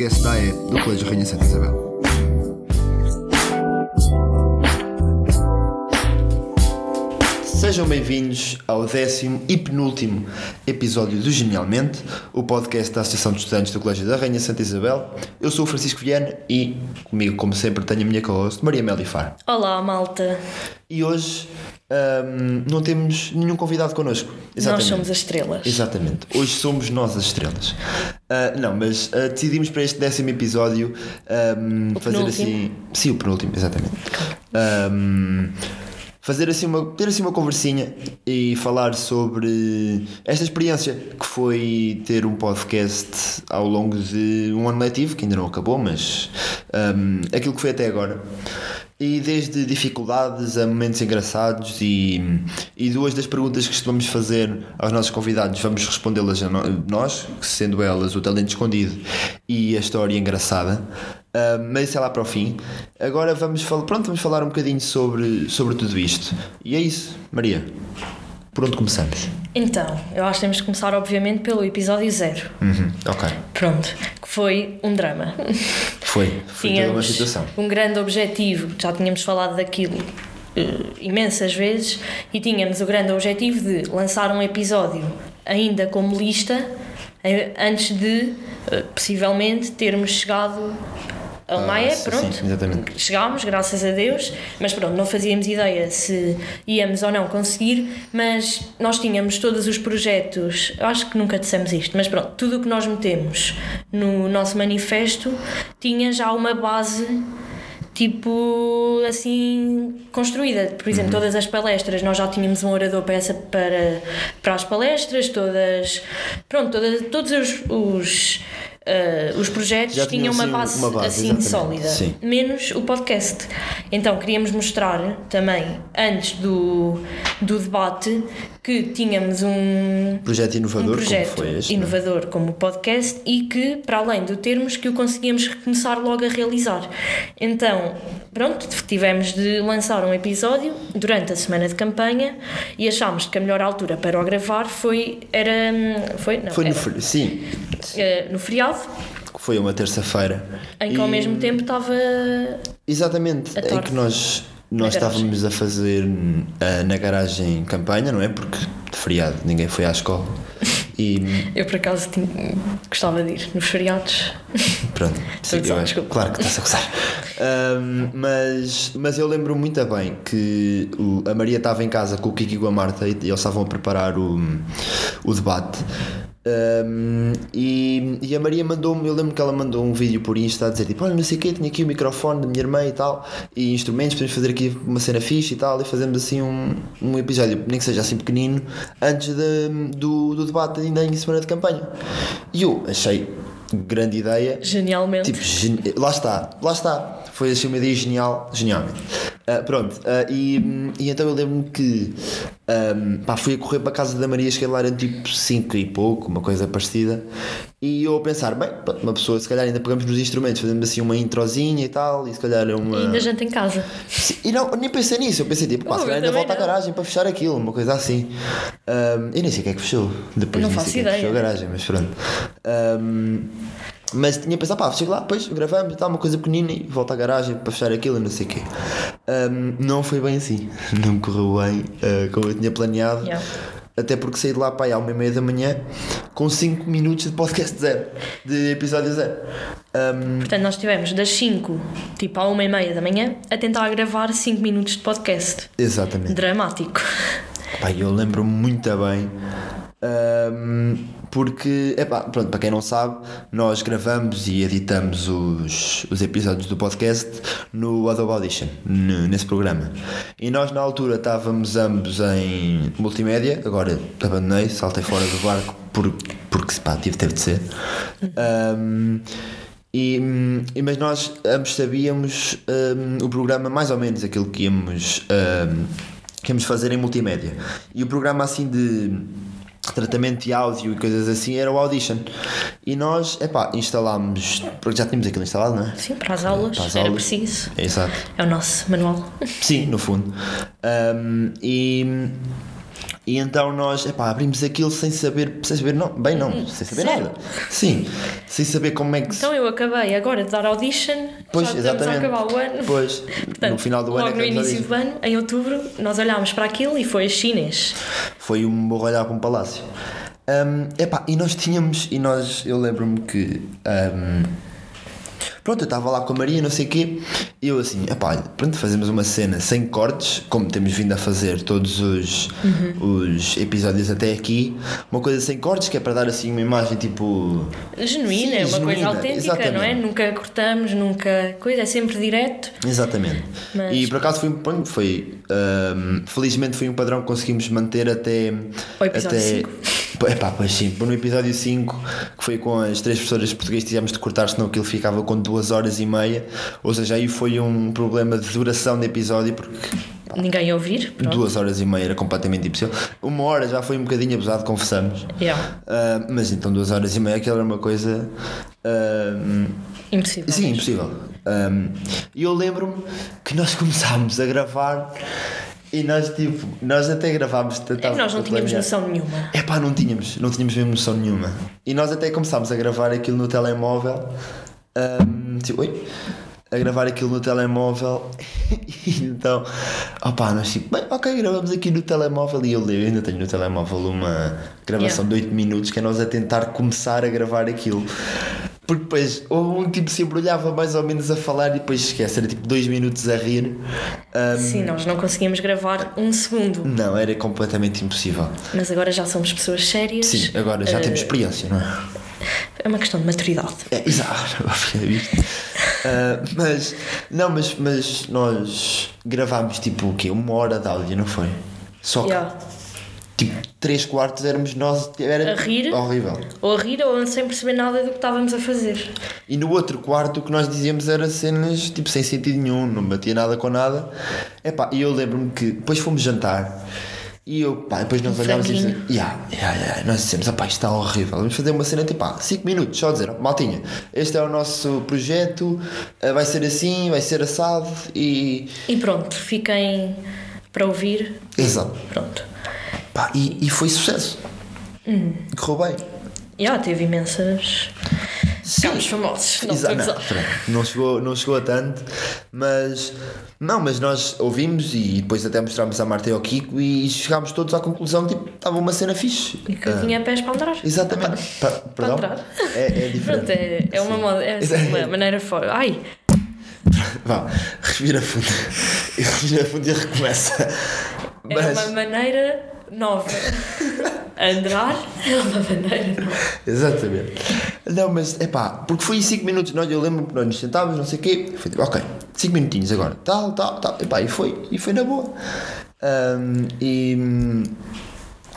podcast da AE do Colégio Rainha Santa Isabel. Sejam bem-vindos ao décimo e penúltimo episódio do Genialmente, o podcast da Associação de Estudantes do Colégio da Rainha Santa Isabel. Eu sou o Francisco Viana e comigo, como sempre, tenho a minha co-host Maria Melifar. Olá, malta. E hoje ahm, não temos nenhum convidado connosco. Nós somos as estrelas. Exatamente. Hoje somos nós as estrelas. Ah, não, mas ah, decidimos para este décimo episódio O fazer penúltimo? assim. Sim, o penúltimo, exatamente. Ahm, fazer assim uma, ter assim uma conversinha e falar sobre esta experiência que foi ter um podcast ao longo de um ano letivo, que ainda não acabou, mas ahm, aquilo que foi até agora. E desde dificuldades a momentos engraçados e, e duas das perguntas que costumamos fazer aos nossos convidados vamos respondê-las a nós, sendo elas o talento escondido e a história engraçada. Mas isso é lá para o fim. Agora vamos, fal pronto, vamos falar um bocadinho sobre, sobre tudo isto. E é isso, Maria. Por onde começamos? Então, eu acho que temos que começar, obviamente, pelo episódio zero. Uhum, ok. Pronto, que foi um drama. Foi. Foi toda uma situação. um grande objetivo, já tínhamos falado daquilo eh, imensas vezes, e tínhamos o grande objetivo de lançar um episódio ainda como lista, eh, antes de, eh, possivelmente, termos chegado ao Ah, Maia, sim, pronto. sim, exatamente. Chegámos, graças a Deus, mas pronto, não fazíamos ideia se íamos ou não conseguir, mas nós tínhamos todos os projetos, acho que nunca dissemos isto, mas pronto, tudo o que nós metemos no nosso manifesto tinha já uma base tipo assim construída. Por exemplo, todas as palestras, nós já tínhamos um orador para, essa, para, para as palestras, todas pronto, todas, todos os, os, eh, os projetos tinham tinham, uma assim, base, uma base, assim exatamente. sólida, Sim. menos o podcast. Então queríamos mostrar também, antes do, do debate, que tínhamos um, Projeto inovador, um projeto como foi este? não é? inovador como o podcast e que, para além do termos, que o conseguíamos começar logo a realizar. Então, pronto, tivemos de lançar um episódio durante a semana de campanha e achámos que a melhor altura para o gravar foi, era, foi, não, Foi no, era, fri- sim, eh, no feriado, foi uma terça-feira. em que E- ao mesmo tempo estava Exatamente, em que nós, nós garagem. estávamos a fazer ah, na garagem campanha, não é? Porque de feriado ninguém foi à escola. E Eu, por acaso, tinha- gostava de ir nos feriados. pronto, sim, eu desculpa. claro que estás a gozar. Ahm, mas, mas eu lembro muito bem que a Maria estava em casa com o Kiki e com a Marta e, e eles estavam a preparar o, o debate. Ahm, e, e a Maria mandou-me, eu lembro que ela mandou um vídeo por Insta a dizer tipo, olha, não sei o quê, tinha aqui o microfone da minha irmã e tal, e instrumentos, podemos fazer aqui uma cena fixe e tal, e fazemos assim um, um episódio, nem que seja assim pequenino, antes de- do, do debate ainda em semana de campanha. E eu achei grande ideia, Genialmente. Tipo, lá está, lá está. Foi assim uma ideia genial, genialmente. Ah, pronto, ah, e, e então eu lembro-me que ahm, pá, fui a correr para a casa da Maria, cheguei lá, eram tipo 5 e pouco, uma coisa parecida. E eu a pensar, bem, uma pessoa, se calhar ainda pegamos nos instrumentos, fazemos assim uma introzinha e tal, e se calhar é uma. E ainda janta em casa. E não, nem pensei nisso, eu pensei tipo, pá, Oh, se eu calhar ainda volta à não. garagem para fechar aquilo, uma coisa assim. Eu nem sei o que é que fechou. Depois Não nem faço que é ideia. fechou a garagem, mas pronto. Ahm, mas tinha pensado, pá, chego lá, depois gravamos tal, uma coisa pequenina e volto à garagem para fechar aquilo e não sei o quê. Ahm, não foi bem assim, não me correu bem ah, como eu tinha planeado. Yeah. Até porque saí de lá para aí à uma e meia da manhã com 5 minutos de podcast zero, de episódio zero. Ahm, Portanto, nós estivemos das 5, tipo à 1 e meia da manhã, a tentar gravar 5 minutos de podcast. exatamente. Dramático. Pá, eu lembro-me muito bem. Ahm, porque, epá, pronto, para quem não sabe, nós gravamos e editamos os, os episódios do podcast no Adobe Audition, n- nesse programa. E nós, na altura, estávamos ambos em multimédia, agora abandonei, saltei fora do barco por, porque pá, tive, teve de ser. Ahm, e, e- mas nós ambos sabíamos ahm, o programa, mais ou menos aquilo que íamos, que íamos fazer em multimédia. E o programa assim de tratamento de áudio e coisas assim era o Audition. E nós, epá, instalámos, porque já tínhamos aquilo instalado, não é? Sim, para as aulas, Para as era aulas. preciso. Exato. É o nosso manual. Sim, no fundo. Ahm, e, E então nós, epá, abrimos aquilo sem saber, sem saber, não, bem não, sem saber Sério? nada. Sim, sem saber como é que se. Então eu acabei agora de dar audition, Pois, já estamos a exatamente. acabar o ano. Pois, Portanto, no final do logo ano é no início acabamos do ano, em outubro, nós olhámos para aquilo e foi chinês. Foi um bom olhar para um palácio. Hum, epá, e nós tínhamos, e nós, eu lembro-me que. hum, pronto, eu estava lá com a Maria, não sei o quê, e eu assim, epá, pronto, fazemos uma cena sem cortes, como temos vindo a fazer todos os, os episódios até aqui, uma coisa sem cortes, que é para dar assim uma imagem tipo. Genuína, Sim, uma coisa genuína, autêntica, não é? exatamente. Nunca cortamos, nunca. coisa, é sempre direto. Exatamente. Mas- E por acaso foi, um- foi hum, felizmente foi um padrão que conseguimos manter até O episódio até, cinco. Epá, pois sim, no episódio 5 que foi com as três professoras de português tivemos de cortar senão aquilo ficava com duas horas e meia ou seja aí foi um problema de duração de episódio porque Ninguém ia ouvir. Pronto. duas horas e meia era completamente impossível uma hora já foi um bocadinho abusado confessamos Yeah. Ah, mas então duas horas e meia aquilo era uma coisa ah, Impossível. Sim, impossível. Um, E eu lembro-me que nós começámos a gravar e nós tipo, nós até gravámos. É nós não tínhamos noção nenhuma. É pá, não tínhamos, não tínhamos mesmo noção nenhuma. E nós até começámos a gravar aquilo no telemóvel. Um, tipo, oi? A gravar aquilo no telemóvel. E então, opá, nós tipo, bem, ok, gravamos aqui no telemóvel. E eu, eu ainda tenho no telemóvel uma gravação de 8 minutos que é nós a tentar começar a gravar aquilo. Porque depois um tipo se embrulhava mais ou menos a falar e depois esquece, era tipo 2 minutos a rir. Um, Sim, nós não conseguíamos gravar um segundo. não, era completamente impossível. Mas agora já somos pessoas sérias. Sim, agora já Eh, temos experiência, não é? É uma questão de maturidade. É, exato. Ah, mas, não, mas, mas nós gravámos tipo o quê? Uma hora de áudio, não foi? Só que Yeah. Tipo 3 quartos éramos nós, era A rir. horrível. Ou a rir ou sem perceber nada do que estávamos a fazer. E no outro quarto o que nós dizíamos era cenas tipo sem sentido nenhum, não batia nada com nada. Epá, e eu lembro-me que depois fomos jantar e eu, pá, depois nós Um olhámos e dizíamos, yeah, yeah, yeah. nós dissemos, opá, isto está horrível, vamos fazer uma cena tipo, 5 minutos, só dizer, maltinha, este é o nosso projeto, eh, vai ser assim, vai ser assado e. E pronto, fiquem para ouvir. Exato. Pronto. Pá, e, e foi sucesso. Hum. Correu bem. Já teve imensas. Ficámos famosos. Não a Exato, não, não, chegou, não chegou a tanto, mas não, mas nós ouvimos e depois até mostrámos à Marta e ao Kiko e chegámos todos à conclusão que tipo, estava uma cena fixe. E que eu tinha pés para andar. Exatamente. Pa- perdão? entrar. É, é diferente. Pronto, é, é uma, moda, é assim, uma maneira fora. Ai, Vá, respira fundo. Respira fundo e recomeça. é Mas, uma maneira nova. Andar é uma maneira nova. exatamente. Não, mas é pá, porque foi em 5 minutos. Nós, eu lembro que nós nos sentávamos, não sei o quê. Foi tipo, ok, 5 minutinhos agora. Tal, tal, tal. Epá, e foi, e foi na boa. Ahm, e.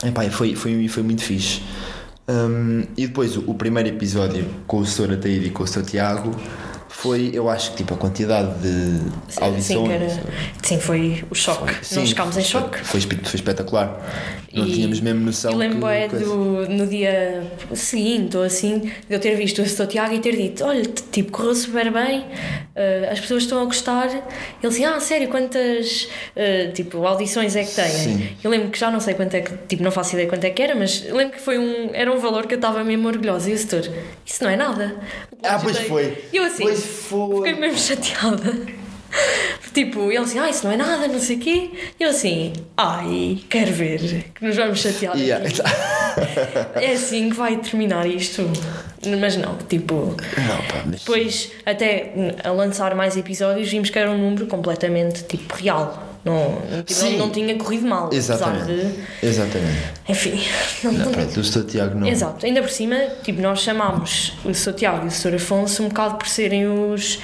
Epá, foi, foi, foi muito fixe. Ahm, e depois o, o primeiro episódio com o Sr. Ataíde e com o Sr. Tiago foi, eu acho que tipo a quantidade de audições. Sim, era, sim, foi o choque. Sim, Nós ficámos em foi- choque. Foi, foi espetacular. Não E tínhamos mesmo noção. Eu lembro que, é do, no dia seguinte ou assim, de eu ter visto o Sr. Tiago e ter dito: Olha, tipo, correu super bem, eh, as pessoas estão a gostar. Ele assim: Ah, sério, quantas eh, tipo, audições é que têm? Sim. Eu lembro que já não sei quanto é que, tipo, não faço ideia quanto é que era, mas lembro que foi um, era um valor que eu estava mesmo orgulhosa. E o setor: Isso não é nada. Ah, pois Ajudei. foi. E eu assim: Pois foi. Fiquei mesmo chateada. Tipo, ele assim, ah, isso não é nada, não sei o quê. E eu assim, ai, quero ver que nos vamos chatear. Yeah. aqui. É assim que vai terminar isto. Mas não, tipo. Não, pá, mas. Depois, até a lançar mais episódios, vimos que era um número completamente tipo real. Não, não, tinha corrido mal. Exatamente. De. Exatamente. Enfim. Não, Não, não- pronto, o Sr. Tiago não. Exato, ainda por cima, tipo, nós chamámos o Sr. Tiago e o Sr. Afonso um bocado por serem os.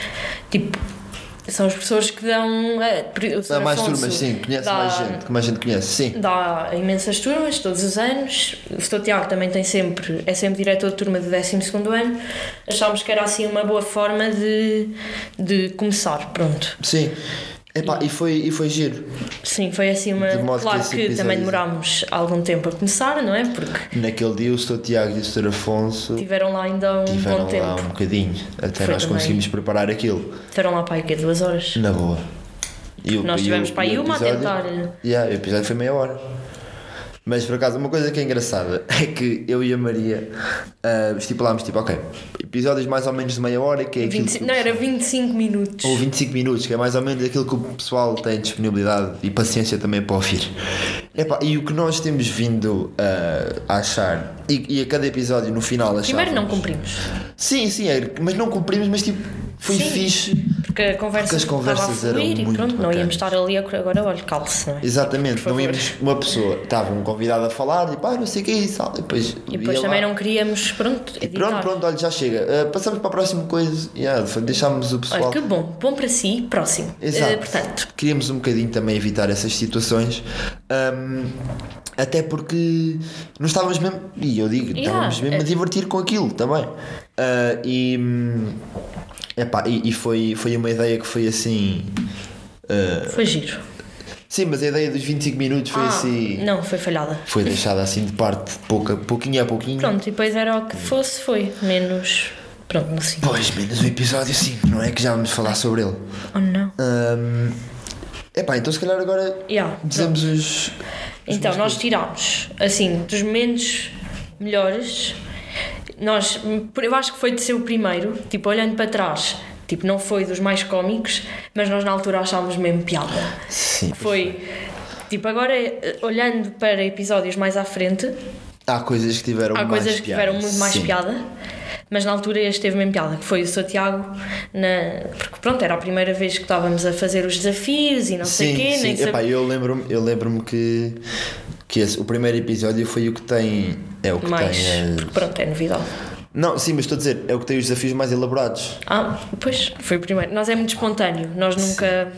Tipo, são os professores que dão. eh, O. Há mais Afonso turmas, sim, conhece dá- mais gente, que mais gente conhece, sim. Dá imensas turmas todos os anos. O Sr. Tiago também tem sempre, é sempre diretor de turma do 12 ano. Achámos que era assim uma boa forma de, de começar. Pronto. Sim. Epá, e foi, e foi giro. Sim, foi assim uma. Que Claro que, episódio- também demorámos algum tempo a começar, não é? Porque Naquele dia o Sr. Tiago e o Sr. Afonso tiveram lá ainda um tiveram bom tempo. lá um bocadinho. Até Foi nós também. conseguimos preparar aquilo. Tiveram lá para aí que duas horas. Na boa. E o- Nós e o- tivemos para aí uma a tentar. eh, Yeah, o episódio foi meia hora. Mas por acaso, uma coisa que é engraçada é que eu e a Maria ah, estipulámos tipo, ok, episódios mais ou menos de meia hora, que é aquilo 25, que- não, era 25 minutos. ou 25 minutos, que é mais ou menos aquilo que o pessoal tem disponibilidade e paciência também para ouvir. Epá, e o que nós temos vindo ah, a achar, e, e a cada episódio no final achávamos... Primeiro não cumprimos, Sim, sim, é, mas não cumprimos, mas tipo, foi Sim. fixe. porque a conversa Porque as conversas eram e muito pronto, não bacanas. íamos estar ali agora, olha, calce, não é? Exatamente, não íamos, uma pessoa, estava um convidado a falar, tipo, ah, não sei o que é isso, e depois, E depois também lá. não queríamos, pronto, editar. Pronto, pronto, olha, já chega. Ah, passamos para a próxima coisa, yeah, deixámos o pessoal. Olha, que bom, bom para si, próximo. Exato. Eh, portanto, Queríamos um bocadinho também evitar essas situações, ahm, até porque nós estávamos mesmo, e eu digo, Yeah, estávamos mesmo é- a divertir com aquilo também. Ah, e, epá, e, e foi, foi uma ideia que foi assim. ah, foi giro. sim, mas a ideia dos 25 minutos foi Ah, assim. Não, foi falhada. Foi deixada assim de parte, pouca, pouquinho a pouquinho. Pronto, e depois era o que fosse, foi. Menos. Pronto, no fim. Pois, menos o episódio 5, não é que já vamos falar sobre ele. Oh não. Ahm, epá, então se calhar agora Yeah, dizemos os. os Então, nós tirámos, assim, dos momentos melhores, nós, eu acho que foi de ser o primeiro, tipo, olhando para trás, tipo, não foi dos mais cómicos, mas nós na altura achámos mesmo piada. Sim. Foi, tipo, agora, eh, olhando para episódios mais à frente, Há coisas que tiveram há mais coisas que piada. tiveram muito mais Sim. piada, mas na altura este teve mesmo piada, que foi o Sr. Tiago, na, porque pronto, era a primeira vez que estávamos a fazer os desafios e não sei Sim, o quê, sim. nem Epá, eu lembro-me eu lembro que, que esse, o primeiro episódio foi o que tem. É o que mais, tem. as- porque pronto, é novidade. Não, sim, mas estou a dizer, é o que tem os desafios mais elaborados. Ah, pois, foi o primeiro. Nós é muito espontâneo, nós nunca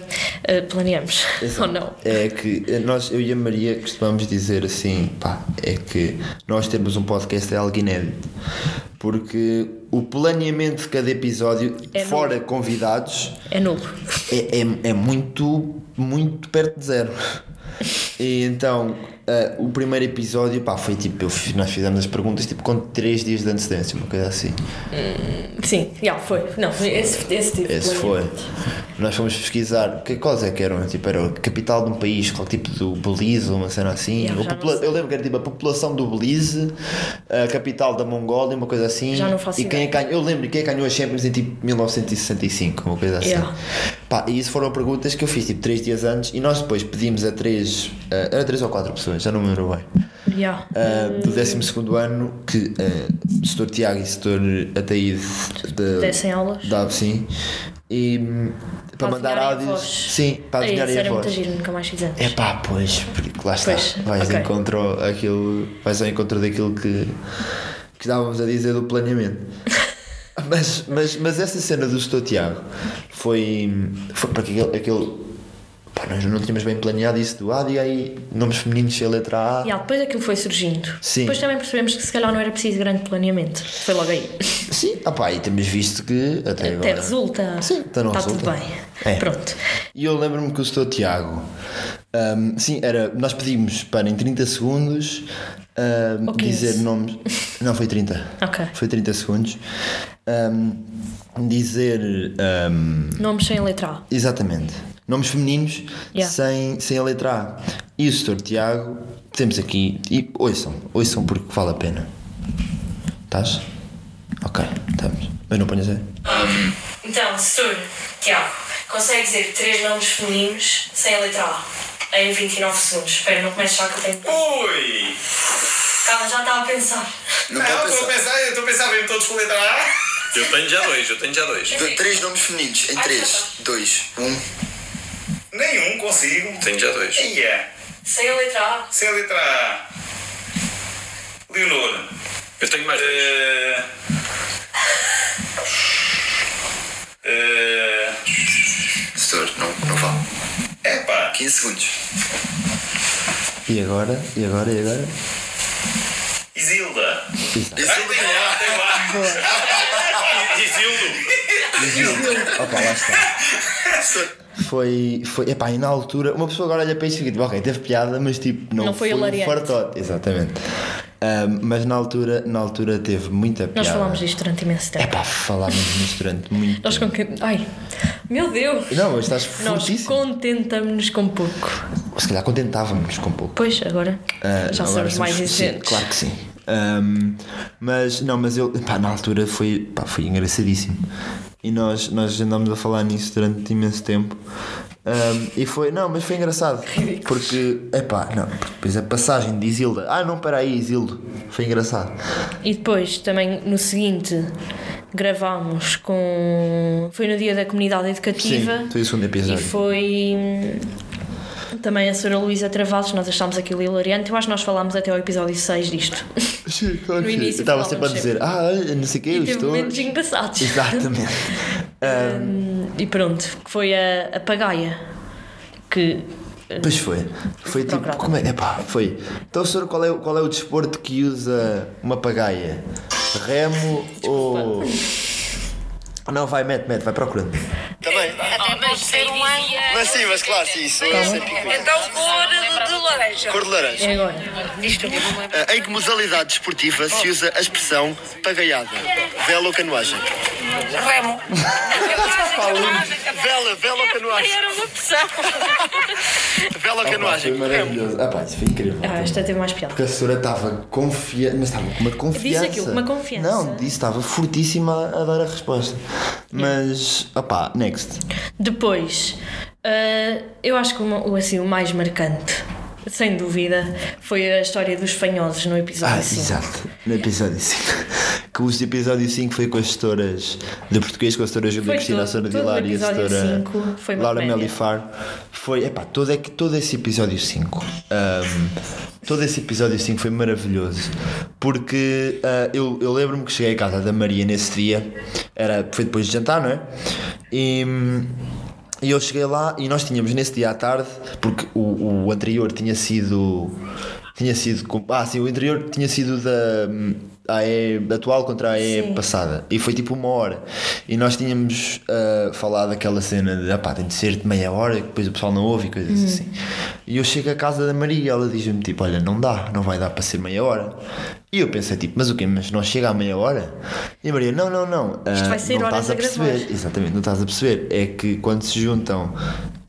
eh, planeamos, ou não? É que nós, eu e a Maria costumamos dizer assim, pá, é que nós temos um podcast é algo inédito. Porque o planeamento de cada episódio, É fora convidados, É nulo. é, é, é muito, muito perto de zero. E então, ah, o primeiro episódio, pá, foi tipo, eu fiz- nós fizemos as perguntas tipo com 3 dias de antecedência, uma coisa assim. Sim, já foi. Não, esse, esse tipo Esse foi. Nós fomos pesquisar, que quais é que eram? Tipo, era a capital de um país, qual tipo do Belize, uma cena assim. Yeah, sei. eu lembro que era tipo a população do Belize, a capital da Mongólia, uma coisa assim. Já não faço e quem é ganhou, Eu lembro quem é ganhou a Champions em tipo 1965, uma coisa assim. Yeah. Pá, e isso foram perguntas que eu fiz tipo 3 dias antes e nós depois pedimos a 3, era 3 ou 4 pessoas, já não me lembro bem. Já. Ah, do 12 ano que uh, o setor Tiago e setor Ataíde de, Dessem aulas. da sim e hum, para, mandar áudios sim para adivinhar isso a era muito voz giro, nunca mais fizemos. é pá pois porque lá está. Pois, vais ok. ao encontro aquilo vais ao encontro daquilo que que estávamos a dizer do planeamento. Mas, mas, mas essa cena do setor Tiago foi, foi porque aquele, aquele pá, nós não tínhamos bem planeado isso do ah, diga aí nomes femininos sem a letra A Já, depois aquilo foi surgindo. Sim. Depois também percebemos que se calhar não era preciso grande planeamento. Foi logo aí. Sim, ah pá, e temos visto que até Até agora. resulta. Sim, então não Está tudo bem. É. Pronto. E eu lembro-me que o Sr. Tiago, hum, sim, era, nós pedimos para em 30 segundos 15. dizer nomes. Não, foi 30. Ok. Foi 30 segundos. hum, dizer. hum, Nomes sem letra A. exatamente. Nomes femininos Yeah. sem, sem a letra A. E o Sr. Tiago, temos aqui. E ouçam, ouçam porque vale a pena. Estás? Ok, estamos. Mas não ponhas aí. Então, Setor, Tiago, consegue dizer três nomes femininos sem a letra A em 29 segundos. Espera, não comeces já que eu tenho. Ui! Calma, já estava a pensar. Não Não, estou a pensar. eu estou a pensar mesmo todos com letra A. Eu tenho já dois, eu tenho já dois. Do- Três nomes femininos, em Ah, três, tá dois, um. Nenhum consigo. Tenho já dois. Ia! Sem a letra A. Sem a letra A. Leonor. Eu tenho mais dois. Eh, eh, Setor, não, não vale. Epá. 15 segundos. E agora? E agora? E agora? Isilda. Lá, tem lá. Isildo. Opa, lá está. Foi, foi, epá, e na altura, uma pessoa agora olha para isso e fica tipo, ok, teve piada, mas tipo, não, Não foi um hilariante. fartote. Exatamente. Mas na altura, na altura teve muita piada. Nós falámos disto durante imenso tempo. Epá, falámos nisto durante muito Nós com que. Ai, meu Deus! Não, mas estás Nós fortíssimo. contentamos-nos com pouco. se calhar contentávamos com pouco. Pois, agora Ah, já agora somos mais exigentes. Claro que sim. Ahm, mas não, mas eu pá, na altura foi, pá, foi engraçadíssimo. E nós, nós andámos a falar nisso durante imenso tempo. Ahm, e foi, não, mas foi engraçado. Porque, epá, não, depois a passagem de Isilda, ah não, para aí, Isildo, foi engraçado. E depois, também no seguinte, gravámos com. Foi no dia da comunidade educativa. Sim, foi o segundo E episódio. foi hum, também a Sra. Luísa Travassos, nós achámos aquilo hilariante. Eu acho que nós falámos até ao episódio 6 disto. Sim, claro No que início Eu estava sempre a dizer, ah, olha, não sei o quê, E eu estou. momentos engraçados. Exatamente. Hum, e pronto, que foi a, a pagaia. Que. Pois foi. Foi tipo. Procurado. Como é? Epá, foi. Então, senhor, qual é, o- qual é o desporto que usa uma pagaia? Remo ou. Não, vai, mete, mete, vai procurando. Também. Até pode ser um. Mas sim, mas claro, sim, isso é sempre igual. Então cor de, laranja. Cor de laranja. É agora. Lembro. Ah, Em que modalidade desportiva se usa a expressão pagaiada? Vela ou canoagem? Remo. Vela, vela ou canoagem? Era uma opção. Vela ou Foi canoagem? maravilhoso. Ah, pá, isso foi incrível. Ah, esta teve mais piada. Porque a senhora estava confiante, mas estava com uma confiança. aquilo, uma confiança. Não, disse estava fortíssima a dar a resposta. Mas, opá, next. Depois, ah, eu acho que o- assim, o mais marcante, sem dúvida, foi a história dos fanhosos no episódio Ah, 5. exato, no episódio 5. Que o episódio 5 foi com as gestoras de português, com a setora Júlia Cristina, a todo- setora todo o Vilar e a uma Laura. Melifar. Foi, epá, todo, é que- todo esse episódio 5. ahm, todo esse episódio 5 foi maravilhoso. Porque ah, eu, eu lembro-me que cheguei à casa da Maria nesse dia, era, foi depois de jantar, não é? E. e eu cheguei lá e nós tínhamos nesse dia à tarde, porque o, o anterior tinha sido. Tinha sido. Ah, sim, o anterior tinha sido da. A AE atual contra a AE Sim. passada. E foi tipo uma hora. E nós tínhamos ah, falado aquela cena de. Ah, pá, tem de ser de meia hora, que depois o pessoal não ouve e coisas assim. E eu chego à casa da Maria e ela diz-me tipo: Olha, não dá, não vai dar para ser meia hora. E eu pensei tipo: Mas o quê? Mas não chega à meia hora? E a Maria: Não, não, não. Isto ah, vai ser não horas estás a a gravar." perceber. Exatamente, não estás a perceber. É que quando se juntam,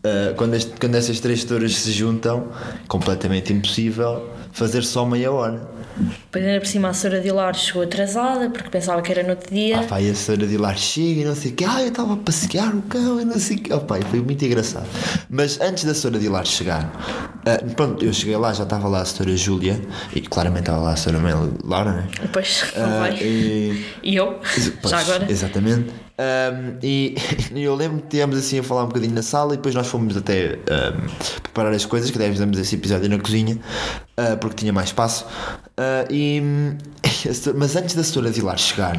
ah, quando, este- quando essas três histórias se juntam, completamente impossível fazer só meia hora. Depois, ainda por cima, a Sra. Dilar chegou atrasada porque pensava que era no outro dia. Ah, pá, e a senhora de chega e não sei o que, ah, eu estava a passear o cão e não sei o que. Oh, pá, foi muito engraçado. Mas antes da senhora de chegar, ah, pronto, eu cheguei lá, já estava lá a senhora Júlia e claramente estava lá a senhora Mel Laura, né? Não vai. e, E eu, Pois, já agora. Exatamente. Ahm, e, eu lembro que estivemos assim a falar um bocadinho na sala e depois nós fomos até ahm, preparar as coisas, que até fizemos esse episódio na cozinha, ah, porque tinha mais espaço. Ah, e, mas antes da senhora de lá chegar,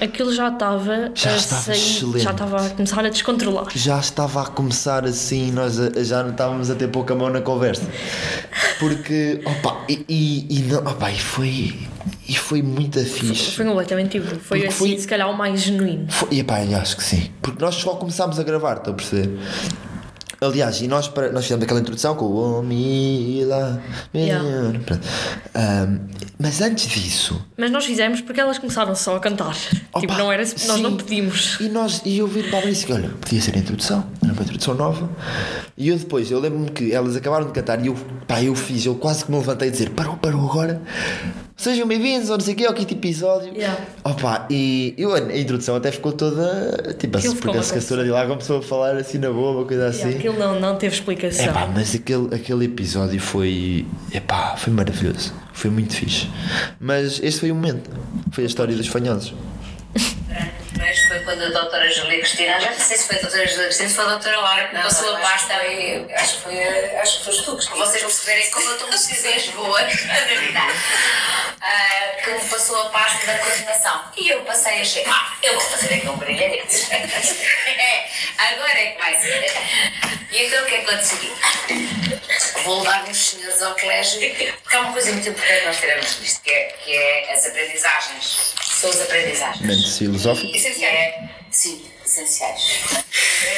Aquilo já estava Já a estava sair, excelente. já estava a começar a descontrolar. já estava a começar assim, nós já não estávamos a ter pouca mão na conversa. Porque, opa, e, e, e não, opa, e foi, e foi muito fixe. Foi completamente tipo, foi Porque assim, foi- se calhar o mais genuíno. Foi, e pá, eu acho que sim. Porque nós só começámos a gravar, estão a perceber? Aliás, e nós, para, nós fizemos aquela introdução com o Mila. Yeah. Ahm, mas antes disso. Mas nós fizemos porque elas começaram só a cantar. tipo, opa, não era nós não sim. pedimos. E, nós, e eu vi para a Maria e disse: olha, podia ser a introdução, uma introdução nova. E eu depois, eu lembro-me que elas acabaram de cantar e eu, pá, eu fiz, eu quase que me levantei a dizer: parou, parou agora. Sejam bem-vindos, ou não sei o quê, ao quinto episódio. Yeah. Opa, e eu, a introdução até ficou toda. Tipo, assim, porque a secretária de lá começou a falar assim na boa, uma coisa assim. Yeah, aquilo não, não teve explicação. Epá, mas aquele, aquele episódio foi. Epá, foi maravilhoso. Foi muito fixe. Mas este foi o momento. Foi a história dos fanhosos. Mas foi quando a doutora Júlia Cristina, já não sei se foi a doutora Júlia Cristina, se foi a doutora Laura que me passou a pasta. acho que foi, acho que foi tu. Para vocês perceberem como eu estou muito vez boa, na verdade. Que me passou a pasta da coordenação. E eu passei a achei, ah, eu vou fazer aqui um brilharete. É, agora é que vai ser. E então o que é que eu decidi? Vou levar uns senhores ao colégio, porque há uma coisa muito importante que nós tiramos disto, que é, que é as aprendizagens. São as aprendizagens. Mentes filosóficos. Essenciais. Sim, essenciais.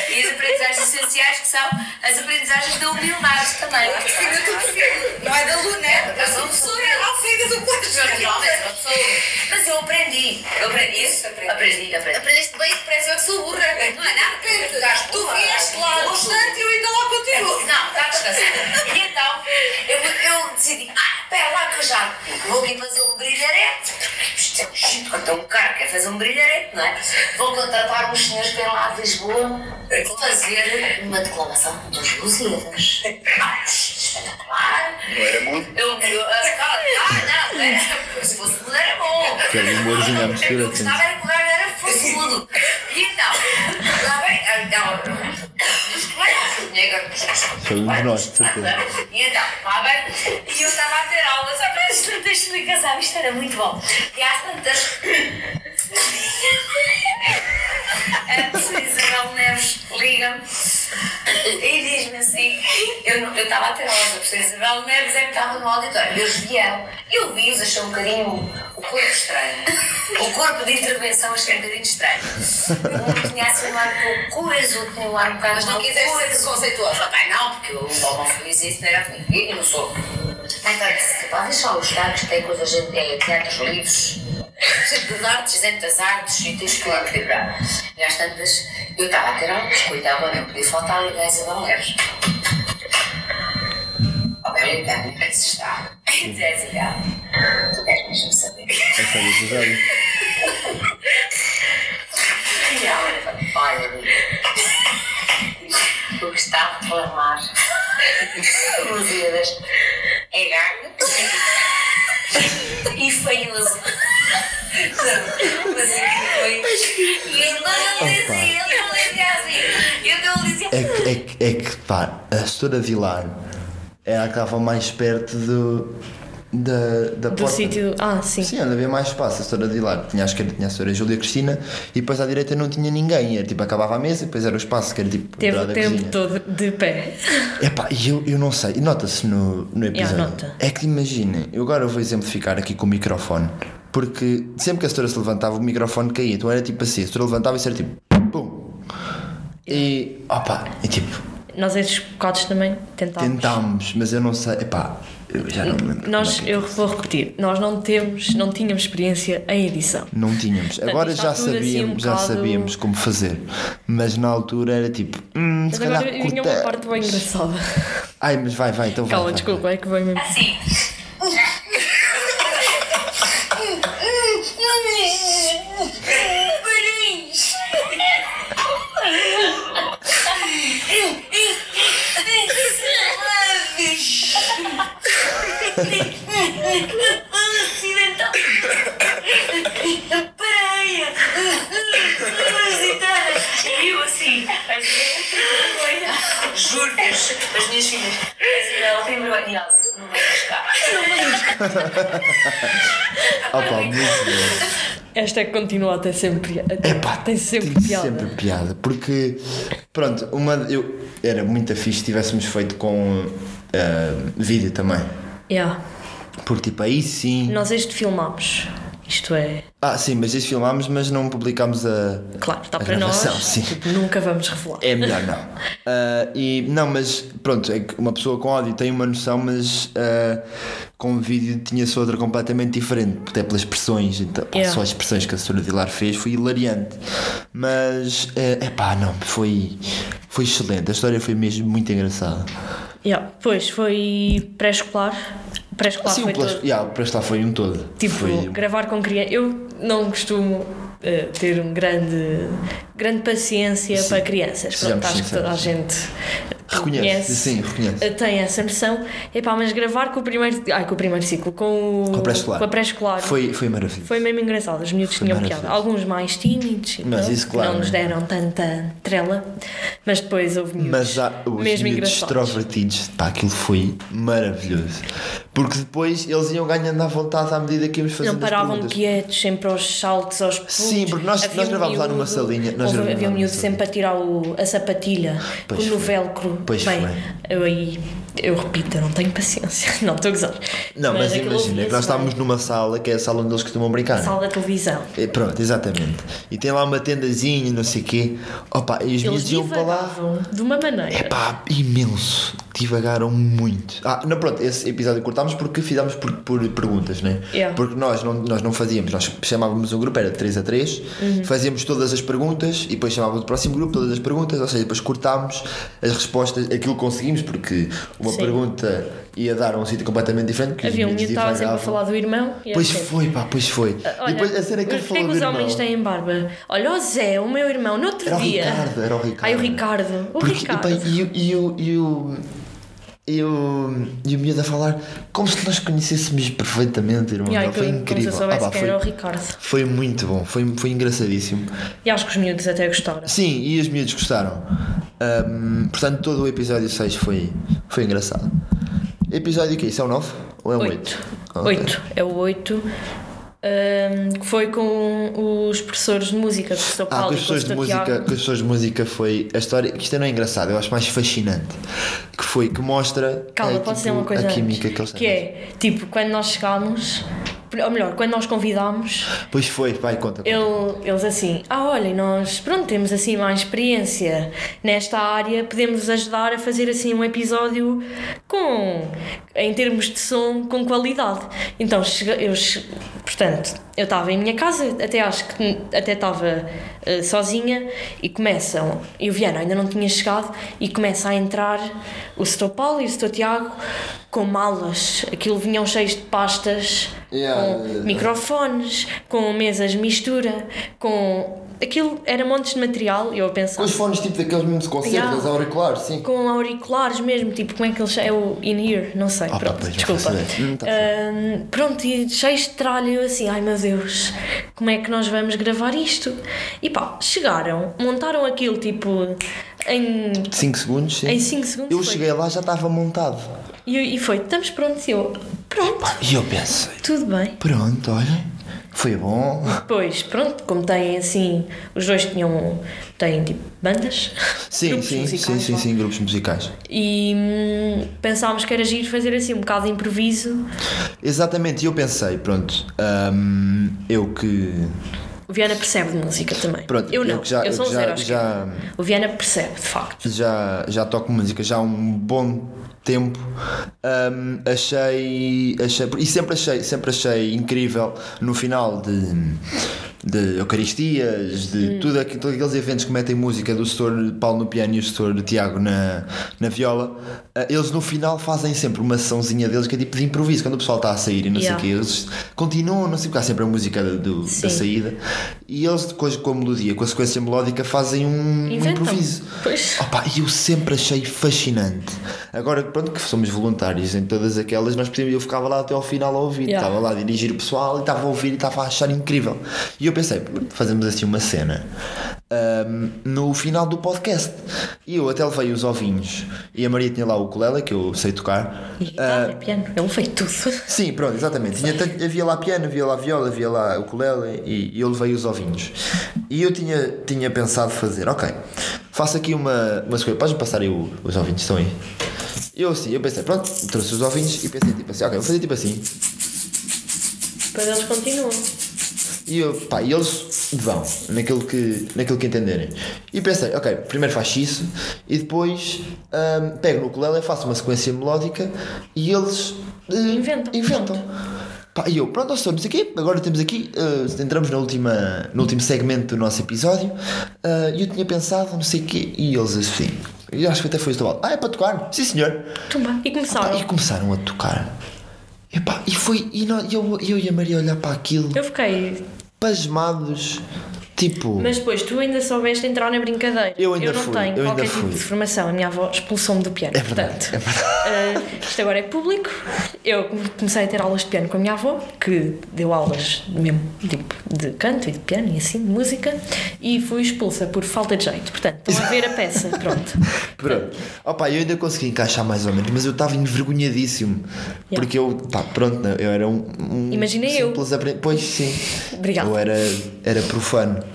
E as aprendizagens essenciais que são as aprendizagens da humildade também. Filha do filho. Não é da Luna, é da professora. Filha do colégio. Realmente, uma pessoa. Mas eu aprendi. Eu aprendi isso? Aprendi, aprendi. Aprendeste bem depressa, eu que sou burra. Não é nada. Tu vieste lá no estante e eu ainda lá continuo. Não, está descansado. E então, decidi, ah, espera lá que eu já vou aqui fazer um brilharete. Isto é um chito, quando um cara que quer fazer um brilharete, não é? Vou contratar uns senhores para ir lá de Lisboa fazer uma declamação dos Lusíadas. Ah, espetacular. Não era muito. Eu, eu, a escala, ah, não, é, se fosse mudo era bom. Aquele humorzinho à Eu mistura. assim. gostava era que o gajo era forçudo. E então, lá vem, então, Foi um de nós, de certeza. e então, lá bem, e eu estava a ter aulas, só para as tantas explicação, isto era muito bom. E às tantas. A professora Isabel Neves liga-me e diz-me assim: eu não- eu estava a ter aulas, a professora Isabel Neves é que estava no auditório, eles vieram. Eu vi-os, achei um bocadinho o corpo estranho. O corpo de intervenção achei um bocadinho estranho. Um tinha assim um ar outro tinha um ar um bocado. Mas não quiseste ser. Ah, bem, não, porque o Paulo não fez isso, não era comigo. E eu não sou. Então, disse, pá, deixa os cargos, tem coisas, é, teatros livres, sempre das artes, isento das artes, e tens que equilibrar. E às tantas, eu estava a ter aulas, cuidava, não podia faltar ali a Isabel Neves. Ok, então, onde se está? E diz a Isabel, tu queres mesmo saber? Essa é o episódio. E ela olha, o que está a reclamar Lusíadas é ganho e feioso. Mas é que foi. E dizia, dizia assim. Eu dizia. É que, é que, é que pá, a Setora Vilar era a que estava mais perto do, da, da Do porta. sítio. Ah, sim. Sim, onde havia mais espaço, a Setora Vilar. Tinha à esquerda tinha a Senhora Júlia Cristina e depois à direita não tinha ninguém. Era tipo, acabava a mesa e depois era o espaço que era tipo Teve o tempo cozinha. todo de pé. Epá, e eu, eu não sei, e nota-se no, no episódio. nota. É que imaginem, eu agora vou exemplificar aqui com o microfone, porque sempre que a setora se levantava, o microfone caía, então era tipo assim, a setora levantava e isso era tipo, pum. E, opa, e tipo, Nós estes bocados também tentámos. tentámos, mas eu não sei, epá, eu já não me lembro. Nós, é que- eu vou repetir, nós não temos, não tínhamos experiência em edição. Não tínhamos, agora já assim sabíamos, um já bocado- sabíamos como fazer, mas na altura era tipo, hum, se Mas agora calhar vinha uma corta- parte bem engraçada. Ai, mas vai, vai, então vai. Calma, vai, desculpa, é que veio mesmo. Assim. Acidental. Praia. E eu assim. Juro, Deus, as minhas filhas. Ela tem vergonha. E ela disse, não venhas cá. Opa, muito bom. Esta é que continua a ter sempre piada. Epá, tem sempre tem piada. sempre piada. Porque, pronto, uma, eu, era muito fixe se tivéssemos feito com ah, vídeo também. Yeah. Porque, tipo, aí sim. Nós este filmámos. Isto é, Ah, sim, mas isso filmámos, mas não publicámos a. claro, está a para nós. gravação, Sim. Tipo, nunca vamos revelar. É melhor não. Ah, e, não, mas pronto, é que uma pessoa com áudio tem uma noção, mas ah, com vídeo tinha-se outra completamente diferente, até pelas expressões. Então, Yeah. Só as expressões que a Sra. Vilar fez foi hilariante. Mas, é pá, não, foi, foi excelente. A história foi mesmo muito engraçada. Yeah. Pois foi pré-escolar. Pré-escolar foi plas- todo. yeah, lá foi um todo. Tipo, foi, gravar com criança. Eu não costumo eh, ter um grande, grande paciência Sim. para crianças. Pronto, acho que toda a gente Reconhece, conhece, sim, reconhece. tem essa noção. Epá, mas gravar com o primeiro. Ai, com o primeiro ciclo, com, o- Com pré-escolar. pré-escolar. foi, foi maravilhoso. Foi mesmo engraçado, os miúdos Foi tinham piada. Alguns mais tímidos, e Mas tal, isso, claro, não nos né? deram tanta trela, mas depois houve miúdos Mas há os mesmo miúdos extrovertidos, pá, aquilo foi maravilhoso. Porque depois eles iam ganhando à vontade à medida que íamos fazendo Não paravam quietos, sempre aos saltos, aos pulos. Sim, porque nós- Havia nós um gravámos lá numa salinha, nós houve- havia um miúdo sempre a tirar o, a sapatilha Pois no foi. velcro. Pois Bem, foi. eu aí, eu repito, eu não tenho paciência. Não estou a gozar. Não, mas, aquilo imagina, é que nós estávamos numa sala que é a sala onde eles costumam brincar. Sala da televisão. É, Pronto, exatamente. E tem lá uma tendazinha, não sei o quê. Opa, e os miúdos iam para lá. de uma maneira. Pá, imenso. Divagaram muito. Ah, não, pronto, esse episódio cortámos porque fizemos por, por perguntas, né? Yeah. Porque nós não, nós não fazíamos, nós chamávamos um grupo, era de 3 a 3, Uhum. fazíamos todas as perguntas e depois chamávamos o próximo grupo, todas as perguntas, ou seja, depois cortámos as respostas, aquilo que conseguimos, porque uma Sim. pergunta ia dar a um sítio completamente diferente. Que Havia um miúdo que estava sempre a falar do irmão. Pois sempre, foi, pá, pois foi. Olha, e depois a cena que ele porquê falou que do os homens têm barba? Olha, o Zé, o meu irmão, no outro Era o dia. Ricardo, era o Ricardo. Ai, o Ricardo. O Porque, Ricardo. E, pá, e, o- e, o- e, o- e, o- o miúdo a falar como se nós conhecêssemos perfeitamente, irmão. Não, foi que eu- como se incrível. eu Ah, pá, foi, era o Ricardo. foi muito bom, foi, foi engraçadíssimo. E acho que os miúdos até gostaram. Sim, e os miúdos gostaram. Ahm, portanto, todo o episódio 6 foi, foi engraçado. Episódio que Isso é o 9 ou é o 8? Oito. Oito. É o oito. Ahm, que foi com os professores de música Sr. Ah, Paulo com as, com o pessoas de música, com as pessoas de música foi a história, que isto não é engraçado, eu acho mais fascinante, que foi que mostra Calma, é, posso dizer tipo, uma coisa a antes? química que eles Que é, tipo, quando nós chegámos, ou melhor, quando nós convidámos, Pois foi, vai, conta. conta. ele, eles assim, ah, olhem, nós, pronto, temos assim mais experiência nesta área, podemos ajudar a fazer assim um episódio com, em termos de som, com qualidade. Então, eu, portanto, eu estava em minha casa, até acho que até estava eh, sozinha, e começam, e o Viana ainda não tinha chegado, e começa a entrar o Sr. Paulo e o Sr. Tiago com malas, aquilo vinham cheios de pastas, Yeah. com microfones, com mesas de mistura, com. Aquilo era montes de material, e eu a pensar. Com os fones tipo daqueles mesmo de concerto, Yeah. auriculares, sim. Com auriculares mesmo, tipo, como é que eles? É o in-ear, não sei, Ah, pá, pronto, desculpa. ideia. Hum, tá Ahm, pronto, e cheios de tralho, eu assim, ai meu Deus, como é que nós vamos gravar isto? E pá, chegaram, montaram aquilo tipo em 5 segundos, sim. Em cinco segundos Eu foi. cheguei lá já estava montado. E, e foi, estamos prontos. E eu, pronto, E eu pensei, tudo bem. pronto, olha, foi bom. Depois, pronto, como têm assim, os dois tinham, têm tipo bandas, Sim, sim, musicais, sim, sim, sim, grupos musicais. e hum, pensámos que era giro fazer assim um bocado de improviso. Exatamente, e eu pensei, pronto, hum, eu que. O Viana percebe de música também. Pronto, eu eu não, que já- eu eu sou que um já- zero já- O Viana percebe, de facto. já, já toco música já há um bom tempo. Hum, achei, achei e sempre achei sempre achei incrível no final de de Eucaristias, de Hum. tudo aqui, todos aqueles eventos que metem música do Sr. Paulo no piano e o Sr. Tiago na, na viola, ah, eles no final fazem sempre uma sessãozinha deles que é tipo de improviso, quando o pessoal está a sair e não Yeah. sei o quê, eles continuam, não sei porque há sempre a música do, da saída e eles depois com a melodia, com a sequência melódica fazem um, um improviso. Pois. Opa, e eu sempre achei fascinante. Agora, pronto, que somos voluntários em todas aquelas, nós podíamos, eu ficava lá até ao final a ouvir. Yeah. Estava lá a dirigir o pessoal e estava a ouvir e estava a achar incrível. E eu pensei, fazemos assim uma cena ahm, no final do podcast. E eu até levei os ovinhos. E a Maria tinha lá o ukulele, que eu sei tocar. E guitarra, piano, ele fez tudo. Sim, pronto, exatamente. Tinha havia lá piano, havia lá viola, havia lá ukulele e, e eu levei os ovinhos. E eu tinha, tinha pensado fazer, ok, faço aqui uma, uma coisa, podes passar aí o- os ovinhos, estão aí. Eu assim, eu pensei, pronto, trouxe os ovinhos e pensei tipo assim, ok, vou fazer tipo assim. Depois eles continuam. E eu, pá, e eles vão naquilo que, naquilo que entenderem. E pensei, ok, primeiro faço isso e depois ahm, pego no ukulele, faço uma sequência melódica e eles eh, Inventam. inventam. Pá, e eu, pronto, sei o quê, agora temos aqui, eh, entramos na última, no último segmento do nosso episódio eh, e eu tinha pensado, não sei o quê, e eles assim, e acho que até foi o trabalho, ah, é para tocar? Sim, senhor. Tumba. E Pá, começaram. e começaram a tocar. Epá, e foi, e nós- eu, eu e a Maria olhar para aquilo Eu fiquei. Pasmados. Tipo, Mas depois tu ainda soubeste entrar na brincadeira. Eu ainda não fui, tenho eu qualquer tipo fui. de formação. A minha avó expulsou-me do piano. É verdade, Portanto, é verdade. eh, isto agora é público. Eu comecei a ter aulas de piano com a minha avó, que deu aulas mesmo tipo, de canto e de piano e assim, de música, e fui expulsa por falta de jeito. Portanto, estão a ver a peça. Pronto. pronto. Opa, eu ainda consegui encaixar mais ou menos, mas eu estava envergonhadíssimo. Porque eu, pá, pronto, eu era um. um Imaginei eu. apren- Pois sim. Obrigada. Eu era, era profano.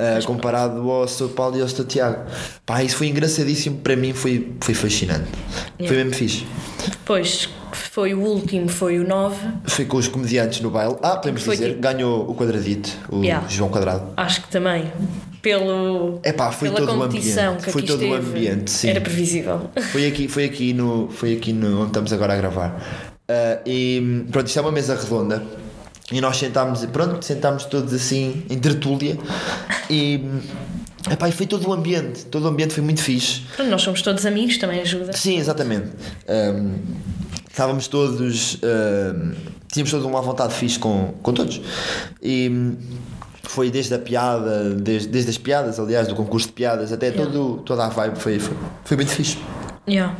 Ah, comparado ao Sr. Paulo e ao Sr. Tiago. Pá, isso foi engraçadíssimo. Para mim foi, foi fascinante. Foi Yeah. mesmo fixe. Depois foi o último, foi o 9. Foi com os comediantes no baile. Ah, podemos Foi dizer, tipo- ganhou o quadradito, o Yeah. João Quadrado. Acho que também pelo, Epá, foi pela todo o competição ambiente. que Foi todo o esteve, ambiente, sim. Era previsível. Foi aqui, foi aqui, no, foi aqui no, onde estamos agora a gravar. Ah, e pronto, isto é uma mesa redonda. E nós sentámos, pronto, sentámos todos assim em tertúlia. E, epá, e foi todo o ambiente. Todo o ambiente foi muito fixe. Pronto, nós somos todos amigos, também ajuda. Sim, exatamente. Ahm, estávamos todos. ahm, tínhamos todos uma vontade fixe com, com todos. E foi desde a piada, desde, desde as piadas, aliás, do concurso de piadas, até todo, toda a vibe foi, foi, foi muito fixe. Yeah.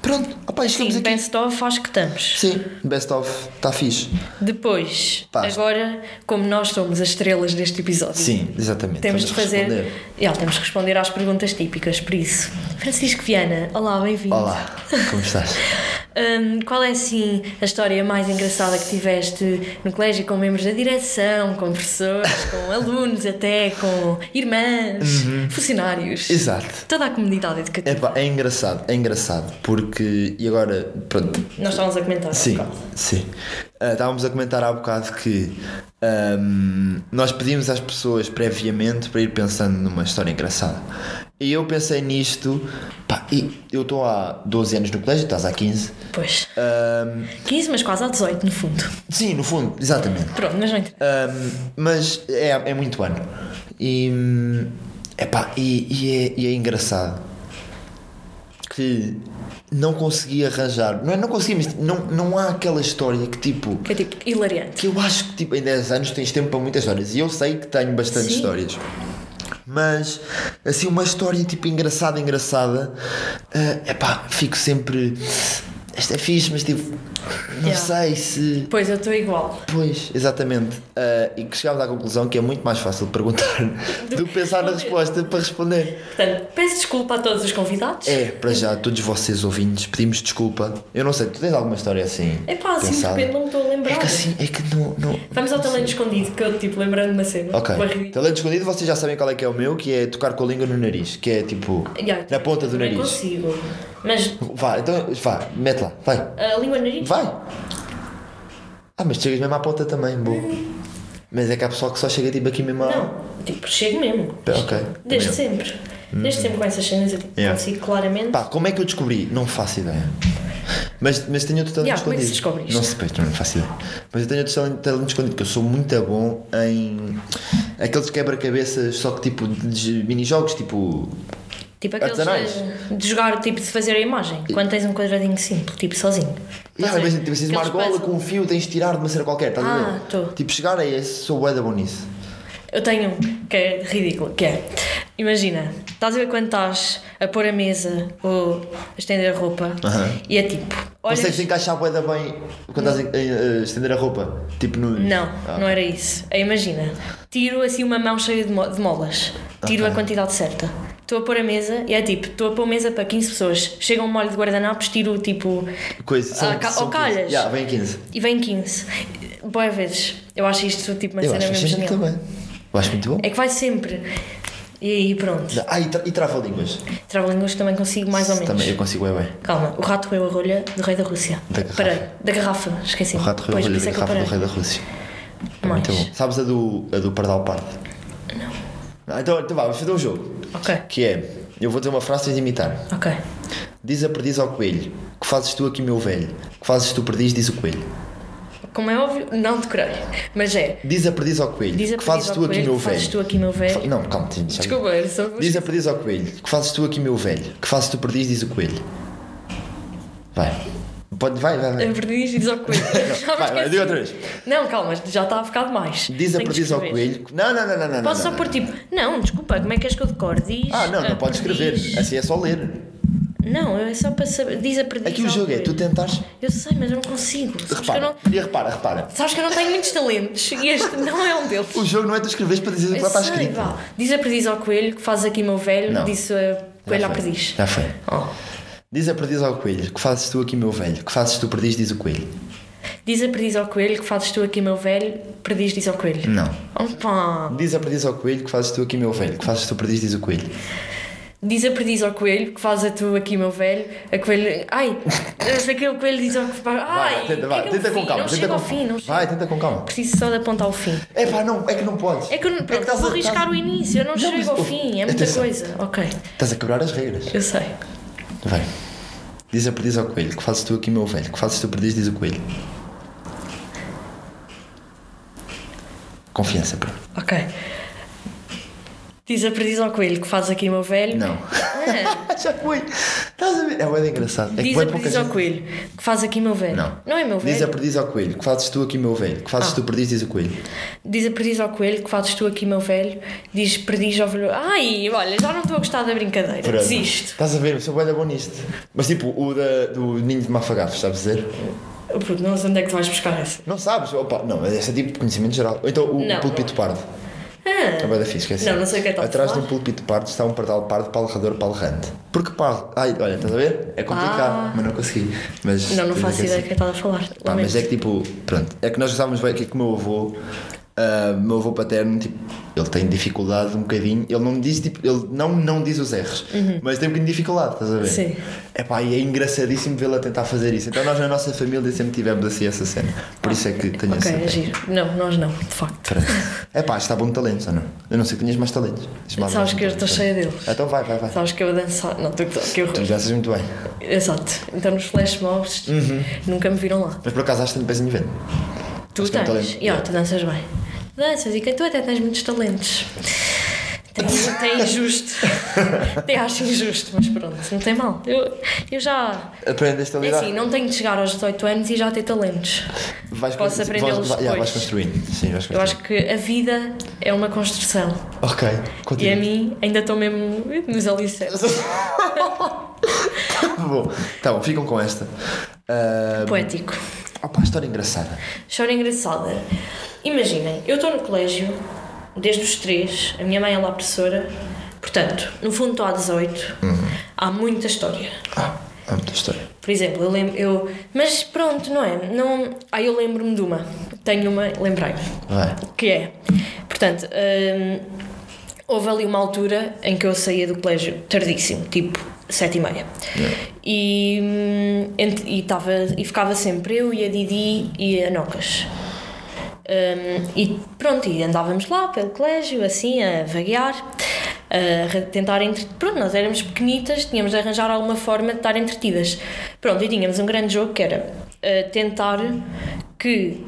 Pronto, opa, chegamos Sim, aqui. best of acho que estamos. Sim, best of, está fixe. Depois, Pá. agora, como nós somos as estrelas deste episódio, Sim, exatamente. temos de fazer. responder. Yeah, temos que responder às perguntas típicas, por isso. Francisco Viana, olá, bem-vindo. Olá, como estás? Hum, qual é assim a história mais engraçada que tiveste no colégio com membros da direção, com professores, com alunos até, com irmãs, funcionários? Uhum. Exato. Toda a comunidade educativa. Epá, é engraçado, é engraçado, porque. E agora, pronto, Nós estávamos a comentar. Sim, sim. Ah, estávamos a comentar há bocado que ahm, nós pedimos às pessoas previamente para ir pensando numa história engraçada. E eu pensei nisto, pá, e eu estou há 12 anos no colégio, estás há 15. Pois. Ahm, 15, mas quase há 18 no fundo. sim, no fundo, exatamente. Pronto, mas não. Ahm, mas é, é muito ano. E, epá, e, e, é, e é engraçado que não consegui arranjar. Não é não consegui, mas não, não há aquela história que tipo. Que é tipo hilariante. que eu acho que tipo, em 10 anos tens tempo para muitas histórias e eu sei que tenho bastantes Sim. histórias. Mas assim, uma história tipo engraçada, engraçada, é epá, fico sempre. Esta é fixe, mas tipo, não Yeah. sei se. Pois, eu estou igual. Pois, exatamente. Ah, e que chegámos à conclusão que é muito mais fácil perguntar do que pensar na resposta para responder. Portanto, peço desculpa a todos os convidados. É, para já, todos vocês ouvintes, pedimos desculpa. Eu não sei, tu tens alguma história assim? É pá, assim de pensada? repente não me estou a lembrar. É que assim, é que não. não Vamos ao talento escondido, que eu tipo lembrando uma cena. Ok. Talento escondido, vocês já sabem qual é que é o meu, que é tocar com a língua no nariz, que é tipo Yeah, na ponta do nariz. consigo. Mas Vá, então vá, mete lá, vai. a língua no nariz. Vai! Ah, mas chegas mesmo à ponta também, boa. Mas é que há pessoal que só chega tipo aqui mesmo à. Não, tipo, chego mesmo. Ok. Desde sempre. Desde sempre com essas cenas eu tipo, Yeah. consigo claramente. Pá, como é que eu descobri? Não faço ideia. Mas, mas tenho outro talento Yeah, como é que se escondido. descobre não isto? sei, não faço ideia. Mas eu tenho outro talento, talento escondido, que eu sou muito bom em aqueles quebra-cabeças, só que tipo de mini-jogos, tipo. Tipo aqueles eh, de jogar, tipo de fazer a imagem. Quando tens um quadradinho simples, tipo sozinho. Yeah, a ver? imagina, tipo, assim, uma argola com um fio, tens de tirar de uma cena qualquer, estás a Ah, ver? tô. Tipo, chegar a esse, sou bué da bom nisso. Eu tenho um que é ridículo, que é, imagina, estás a ver quando estás a pôr a mesa ou a estender a roupa Aham. e é tipo, olhas... Consegues encaixar bué da bem quando estás a, a- a estender a roupa? Tipo no. Não, Ah, não era isso. Imagina, tiro assim uma mão cheia de, mo- de molas, tiro Ok. a quantidade certa. Estou a pôr a mesa e é tipo, estou a pôr a mesa para 15 pessoas. Chega um molho de guardanapos, tiro tipo. Coisa, são, Ah, são ou calhas. 15. Yeah, vem 15. e vem 15. Boas vezes. Eu acho isto tipo uma Eu cena acho mesmo genial. também. Eu acho muito bom. É que vai sempre. E aí pronto. Ah, e, tra e trava-línguas. Trava-línguas também consigo mais ou menos. Também eu consigo é bem. Calma, o rato roeu a rolha do rei da Rússia. Da garrafa. Da garrafa, esqueci. O rato por isso da é eu garrafa do rei da Rússia. É muito bom. Sabes a do, a do Pardal Pardo? Então, então vá, vamos fazer um jogo. Ok, Que é, eu vou dizer uma frase e de imitar. ok. Diz a perdiz ao coelho. Que fazes tu aqui, meu velho? Que fazes tu perdiz, diz o coelho. Como é óbvio, não decorei. Mas é. Diz a perdiz ao coelho. Diz a que fazes tu ao aqui, coelho, meu que fazes velho. tu aqui, meu velho. Fa- Não, calma, tens Desculpa, era só. Diz a perdiz ao coelho. Que fazes tu aqui, meu velho? Que fazes tu perdiz, diz o coelho. Vai. Pode, vai, vai, vai. A perdiz e diz ao coelho. Vai, vai, esqueci. diga outra vez. Não, calma, já está a ficar demais. Diz a perdiz ao coelho. Não, não, não, não, não. Posso não, só pôr tipo. Não, desculpa, como é que és que eu decoro? Diz. Ah, não, não podes escrever. Assim é só ler. Não, é só para saber. Diz a perdiz. Aqui o jogo é tu tentares. Eu sei, mas eu não consigo. Sabes que eu Repara. não, E repara, repara. sabes que eu não tenho muitos talentos e este não é um deles. O jogo não é tu escreveres para dizer o que lá está escrito. vá. Diz a perdiz ao coelho que faz aqui meu velho, Não. disse a coelho à perdiz. Já foi. Oh. Diz a perdiz ao coelho. Que fazes tu aqui, meu velho? Que fazes tu perdiz, diz o coelho. Diz a perdiz ao coelho que fazes tu aqui meu velho, perdiz diz ao coelho. Não. Opa! Diz a perdiz ao coelho. Que fazes tu aqui, meu velho? Que fazes tu perdiz, diz o coelho. Diz a perdiz ao coelho, que faz a tu aqui, meu velho. A coelho. Ai, se aquele coelho diz ao que faz. Ai, Vai, tenta, que vai, é que tenta com calma. Não tenta chega com ao fim, não chega. Vai, tenta com calma. Preciso só de apontar ao fim. É pá, não, é que não podes. É que eu não, pronto, estás vou arriscar estás- o início, eu não, Não, chego mas, ao fim, é muita atenção. coisa. Ok, Estás a quebrar as regras. eu sei. Vai. Diz a perdiz ao coelho, que fazes tu aqui, meu velho? Que fazes tu perdiz, diz o coelho. Confiança, pronto. Ok. Diz a perdiz ao coelho, que faz aqui, meu velho. Não. Ah, Já foi. Estás a ver? É bem engraçado. É que diz bué a pouca perdiz ao gente- coelho, que faz aqui, meu velho. Não. Não é meu Diz a velho. perdiz ao coelho, que fazes tu aqui, meu velho? Que fazes Ah. tu perdiz, diz o coelho. Diz a perdiz ao coelho, que fazes tu aqui, meu velho. Diz perdiz ao velho. Ai, olha, já não estou a gostar da brincadeira. Pronto. Desisto. Estás a ver? Eu sou bem bom nisto. Mas tipo, o da, do ninho de mafagafos, sabes dizer? Puto, não sei onde é que tu vais buscar essa. Não sabes? Opa, não, mas esse é tipo de conhecimento geral. Ou então o, Não, o pulpito pardo. Ah, É fixe, esquece. Não, não sei o que é que estás a Atrás de um pulpito pardo está um pardal pardo palrador palrante. Porque pardo. Ai, olha, estás a ver? É complicado, Ah. mas não consegui. Mas, não, não faço que ideia do que estás a falar. Pá, mas é que tipo, pronto, é que nós gostávamos bem aqui com o meu avô, ah, o meu avô paterno, tipo, ele tem dificuldade um bocadinho, ele não diz, tipo, ele não, não diz os R's, mas tem um bocadinho de dificuldade, estás a ver? Uhum. Sim. É pá, e é engraçadíssimo vê-lo a tentar fazer isso. Então nós na nossa família sempre tivemos assim essa cena, por isso é que tenho Ok, essa é giro. Não, nós não, de facto. É pá, está bom de talentos, ou não? Eu não sei que tinhas mais talentos. Sabes mais que eu estou cheia deles. Então vai, vai, vai. Sabes que eu dançar. Não, tu, que eu. Tu sabes muito bem. Exato. Então nos flash mobs Uhum. nunca me viram lá. Mas por acaso acho que tenho peso em evento. Tu Acho é um tens. talento. Yeah, tu danças bem. Danças e que tu até tens muitos talentos. Tem, tem injusto. Até acho injusto, mas pronto, não tem mal. Eu, eu já. Aprendeste a É lidar. assim, não tenho de chegar aos 18 anos e já ter talentos. Vais posso aprendê-los yeah, depois. vais construindo. Sim, vais construindo. Eu acho que a vida é uma construção. Ok, E continua. a mim ainda estou mesmo nos alicerces. bom, tá bom, ficam com esta. Ah, Poético. opa, história engraçada. História engraçada. Imaginem, eu estou no colégio desde os 3, a minha mãe é lá professora, portanto, no fundo estou há 18. Há muita história. Ah, há muita história. Por exemplo, eu lembro. Eu, mas pronto, não é? Não, ah, eu lembro-me de uma. Tenho uma, lembrei-me. Que é. Portanto, hum, houve ali uma altura em que eu saía do colégio tardíssimo, tipo sete e meia. E, hum, e, tava, e ficava sempre eu e a Didi e a Nocas. Hum, e pronto, e andávamos lá pelo colégio, assim, a vaguear, a tentar entre... Pronto, nós éramos pequenitas, tínhamos de arranjar alguma forma de estar entretidas. Pronto, e tínhamos um grande jogo que era uh, tentar que,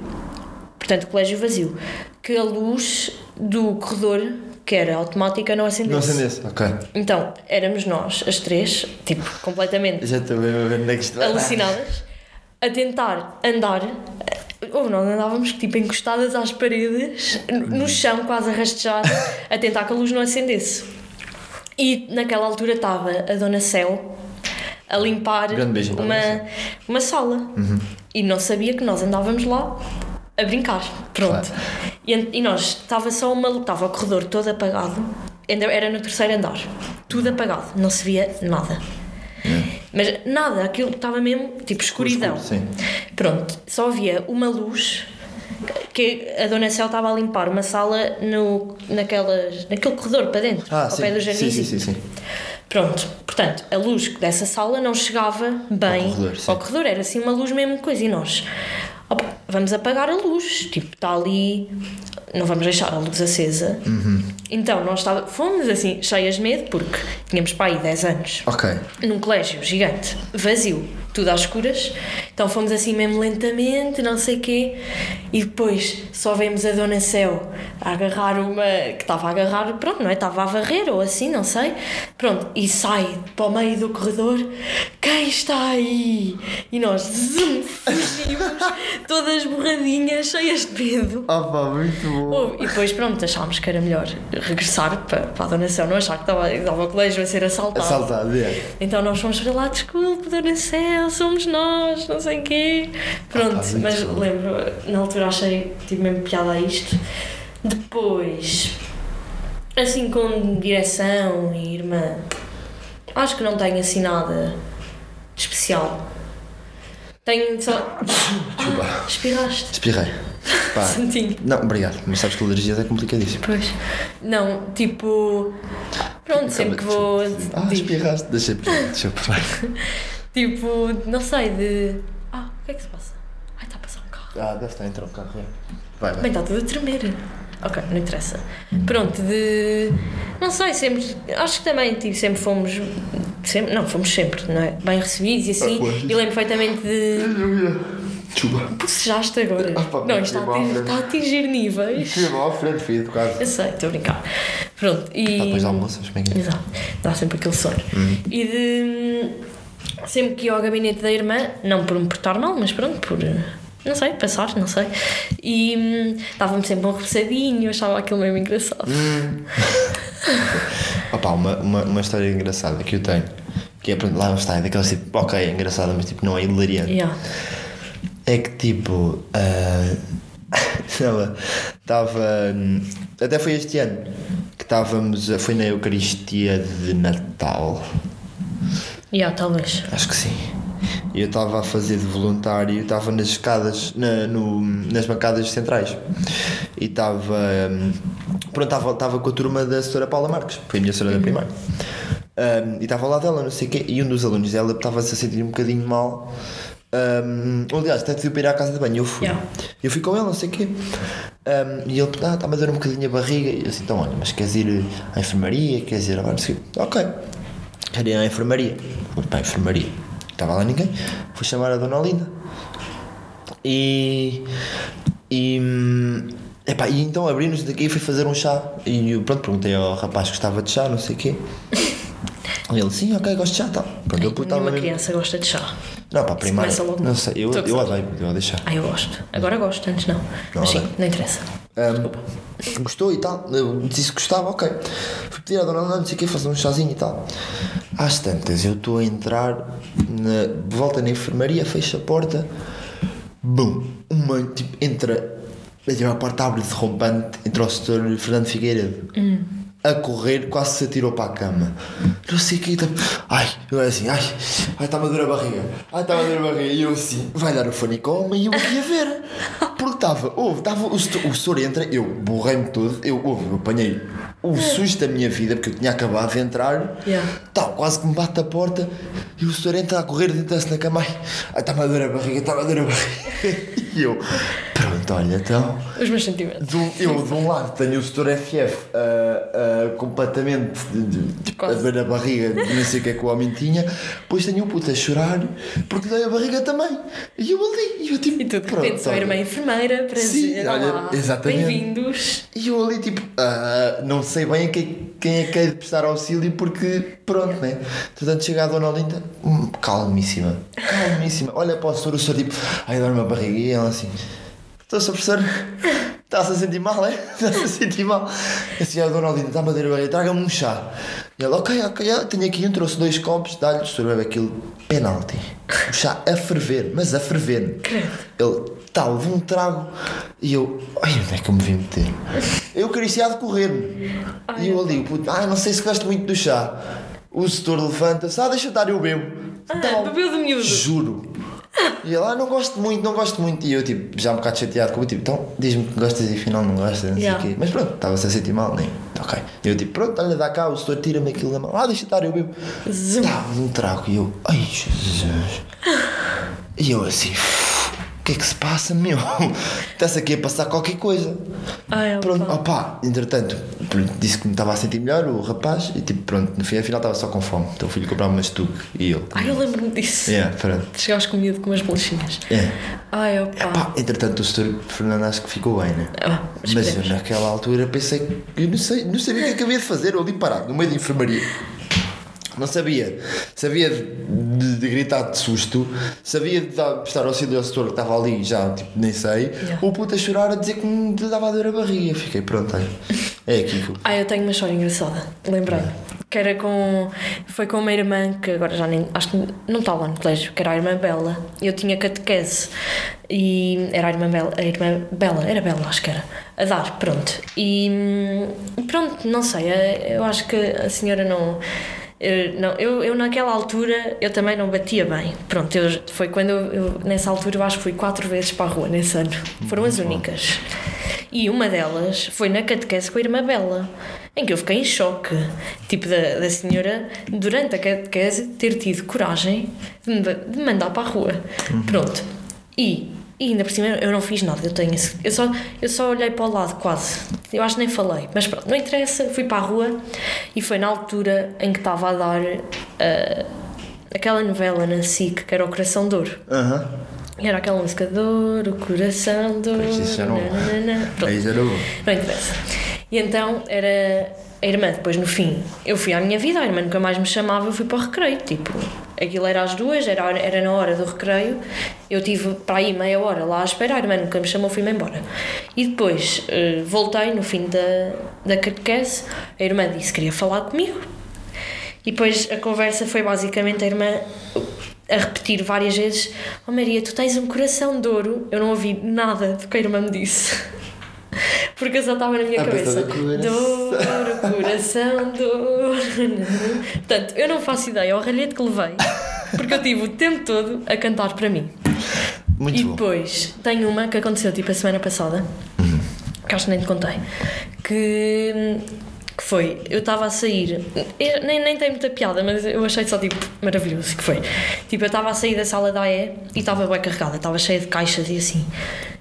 portanto, colégio vazio, que a luz do corredor, que era automática, não acendesse. Não acendesse, ok. Então, éramos nós, as três, tipo, completamente Já estou a ver onde é que isto alucinadas, a tentar andar. Ou nós andávamos tipo encostadas às paredes, no chão, quase a rastejar, a tentar que a luz não acendesse. E naquela altura estava a Dona Céu a limpar uma, uma sala. E não sabia que nós andávamos lá a brincar. Pronto. Claro. E, e nós, estava só uma. Estava o corredor todo apagado, era no terceiro andar. Tudo apagado, não se via nada. Mas nada, aquilo estava mesmo tipo escuridão. escuro, sim. Pronto, só havia uma luz que a Dona Céu estava a limpar uma sala no, naquelas, naquele corredor para dentro, Ah, ao sim. pé do jardim. sim, sim, sim. Pronto, portanto, a luz dessa sala não chegava bem Ao corredor, ao corredor, era assim uma luz mesmo coisa. E nós, opa, vamos apagar a luz, tipo, está ali, não vamos deixar a luz acesa. Uhum. Então, nós estava, fomos assim, cheias de medo, porque tínhamos aí 10 anos, Ok. num colégio gigante, vazio, tudo às escuras. Então fomos assim mesmo lentamente, não sei quê, e depois só vemos a Dona Céu a agarrar uma. que estava a agarrar, pronto, não é? Estava a varrer ou assim, não sei. Pronto, e sai para o meio do corredor: quem está aí? E nós fugimos, todas borradinhas, cheias de medo. Opa, muito bom. Oh, e depois, pronto, achámos que era melhor regressar para, para a Dona Céu, não achar que estava, estava o colégio a ser assaltado. Assaltado, é. Então nós fomos para lá, desculpe, Dona Céu, somos nós, não sei o quê. Pronto, Ah, mas bom. lembro, na altura achei, tive mesmo piada a isto. Depois, assim com direção e irmã, acho que não tenho assim nada especial. Tenho só. Desculpa. Espirraste. Espirrei. Pá, Santinho. não, obrigado, mas sabes que alergias é complicadíssimo. Pois. Não, tipo. Pronto, sempre que vou. Ah, espirraste, deixa eu deixa eu provar. Tipo, não sei, de. Ah, o que é que se passa? Ai, está a passar um carro. Ah, deve estar a entrar um carro. é. Vai, vai. Bem, está tudo a tremer. Ok, não interessa. Pronto, de. Não sei, sempre. Acho que também, tipo, sempre fomos. Sempre, não, fomos sempre, não é? Bem recebidos e assim. Ah, e lembro perfeitamente de. Desculpa. Bocejaste agora. Ah, pá, não, isto está a, está a atingir níveis. Fui mal à frente, fui educado. Eu sei, estou a brincar. Pronto, e. Tá, depois almoças, como é que é? Exato, dá sempre aquele sonho. E de. Sempre que ia ao gabinete da irmã, não por me portar mal, mas pronto, por. Não sei, passar, não sei. E hum, dava-me sempre um repousadinho, achava aquilo mesmo engraçado. Opá, uma, uma, uma história engraçada que eu tenho, que é, lá está, é daquelas tipo, ok, é engraçada, mas tipo, não é hilariante. Yeah. É que tipo, ela estava, até foi este ano, que estávamos, foi na Eucaristia de Natal, Yeah, talvez. acho que sim. Eu estava a fazer de voluntário, estava nas escadas, na, no, nas bancadas centrais. E estava. hum, Pronto, estava, estava com a turma da Sra. Paula Marques, foi a minha senhora da primária. Hum, e estava ao lado dela, não sei o quê, e um dos alunos dela estava-se a sentir um bocadinho mal. Um, aliás, até tive para ir à casa de banho, eu fui. Yeah. Eu fui com ele, não sei o quê. Um, e ele, ah, está-me a doer um bocadinho a barriga. E eu assim, então olha, mas queres ir à enfermaria? Queres ir agora? Ok. Quero ir à enfermaria. Fui para a enfermaria. Estava lá ninguém. Fui chamar a Dona Olinda. E. E. hum, Epá, e então abrimos daqui e fui fazer um chá. E pronto, perguntei ao rapaz que gostava de chá, não sei o quê. E ele, sim, ok, gosto de chá, tal. Pronto, eu Nenhuma mesmo- criança gosta de chá. Não, começa logo Não sei, eu, eu odeio, eu odeio chá. Ah, eu gosto. Agora gosto, antes não. Mas sim, não interessa. Desculpa. Gostou e tal, eu disse que gostava, ok. Fui pedir à dona Ana, não sei o quê, fazer um chazinho e tal. Às tantas, eu estou a entrar, na, volta na enfermaria, fecho a porta, bum, uma, tipo, entra, tipo, a porta abre derrompante, entra o setor Fernando Figueiredo. A correr, quase se atirou para a cama. Não sei o que. Tá... Ai, eu era assim, ai, ai, está-me a a barriga. Ai, está-me a a barriga. E eu assim, vai dar o fone com a homem e eu aqui a ver. Porque estava, houve, estava, o, o senhor entra, eu borrei-me todo, eu, houve, eu apanhei o susto da minha vida, porque eu tinha acabado de entrar, Yeah. tal, quase que me bate a porta, e o senhor entra a correr, deita-se na cama, ai, ai, está-me a a barriga, está-me a a barriga. E eu, pronto, olha, então. Os meus sentimentos. Um- eu, de um lado, tenho o setor FF ah, ah, completamente de, de, a ver a barriga, não sei o que é que o homem tinha, depois tenho o puto a chorar porque dei a barriga também. E eu ali, e eu tipo. E tu de pronto, repente sou a irmã enfermeira, prazer, Sim, olha, exatamente. bem-vindos. E eu ali, tipo, ah, não sei bem a quem, quem é que é de prestar auxílio porque, pronto, né? Portanto, chega a Dona Olinda, hum, calmíssima, calmíssima. Olha para o senhor, o senhor, tipo, ai, dá-me uma barriga. E ela assim, estou, Sr. Professor, está-se a sentir mal, é? Está-se a sentir mal. Assim, a Dona Olinda, está-me a dar a barriga, traga-me um chá. E ela, ok, ok, ah, tenho aqui um, trouxe dois copos, dá-lhe, o senhor bebe aquilo, penalti. O chá a ferver, mas a ferver. Ele, tal, levou um trago. E eu, ai, onde é que eu me vim meter? Eu acariciado correr-me. E eu ali, puto, ah, não sei se gosto muito do chá. O setor levanta-se, ah, deixa eu dar, eu bebo. Tal. bebeu de miúdo. Juro. E ele, ah, não gosto muito, não gosto muito. E eu, tipo, já um bocado chateado com o tipo, então diz-me que gostas e afinal não gostas, não Yeah. sei o quê. Mas pronto, estava-se a sentir mal, nem. Ok. E eu, tipo, pronto, olha, dá cá, o setor tira-me aquilo da mão, ah, deixa estar, eu bebo. Zum. Tá, um trago. E eu, ai, Jesus. E eu assim, que é que se passa, meu? Está-se aqui a passar qualquer coisa. Ai, opa. Pronto, opá, entretanto, pronto, disse que me estava a sentir melhor, o rapaz, e tipo, pronto, no fim, afinal estava só com fome. Então o filho comprava uma estuque e ele. Ai, eu lembro-me disso. Yeah, pronto. Chegaste com miúdo com umas bolachinhas. É. Ai, opa. Pá, entretanto, o setor Fernando acho que ficou bem, né? Ah, Mas eu esperemos. naquela altura pensei que eu não, sei, não sabia o que é havia de fazer, eu ali parado, no meio da enfermaria. Não sabia. Sabia de, de- de gritar de susto, sabia de dar, prestar auxílio ao setor que estava ali, já tipo, nem sei. Yeah. O puto a chorar a dizer que me dava a dor a barriga. Fiquei pronto, olha. É aqui que eu. Ah, eu tenho uma história engraçada, lembrei. Que era com. Foi com uma irmã que agora já nem. Acho que não está lá no colégio, que era a irmã Bela. Eu tinha catequese e era a irmã Bela. A irmã Bela, era Bela, acho que era. A dar, pronto. E hum, pronto, não sei. Eu acho que a senhora não. Eu, não, eu, eu naquela altura eu também não batia bem. Pronto, eu, foi quando eu, eu- nessa altura eu acho que fui quatro vezes para a rua nesse ano. Foram as únicas. E uma delas foi na catequese com a irmã Bela, em que eu fiquei em choque. Tipo, da, da senhora, durante a catequese, ter tido coragem de me, de mandar para a rua. Pronto. E, e ainda por cima eu não fiz nada. Eu, tenho, esse- eu, só, eu só olhei para o lado quase. Eu acho que nem falei. Mas pronto, não interessa. Fui para a rua e foi na altura em que estava a dar ah, aquela novela na SIC que era O Coração de Ouro. Aham. E era aquela música Dor, o coração, dor. Isso nananana. Pronto. Aí já era bom. Não interessa. E então era a irmã, depois no fim, eu fui à minha vida, a irmã nunca mais me chamava, eu fui para o recreio. Tipo, aquilo era às duas, era, era na hora do recreio, eu tive para aí meia hora lá a irmã nunca me chamou, fui-me embora. E depois eh, voltei no fim da, da catequese, a irmã disse que queria falar comigo. E depois a conversa foi basicamente a irmã a repetir várias vezes: Oh Maria, tu tens um coração de ouro. Eu não ouvi nada do que a irmã me disse. Porque eu só estava na minha Ah, cabeça. coração. Dor, coração, dor. Portanto, eu não faço ideia ao ralhete que levei. Porque eu tive o tempo todo a cantar para mim. Muito e bom. depois tem uma que aconteceu tipo a semana passada, que acho que nem te contei, que, que foi, eu estava a sair, eu- nem, nem tem muita piada, mas eu achei só tipo maravilhoso que foi. Tipo, eu estava a sair da sala da AE e estava bem carregada, estava cheia de caixas e assim.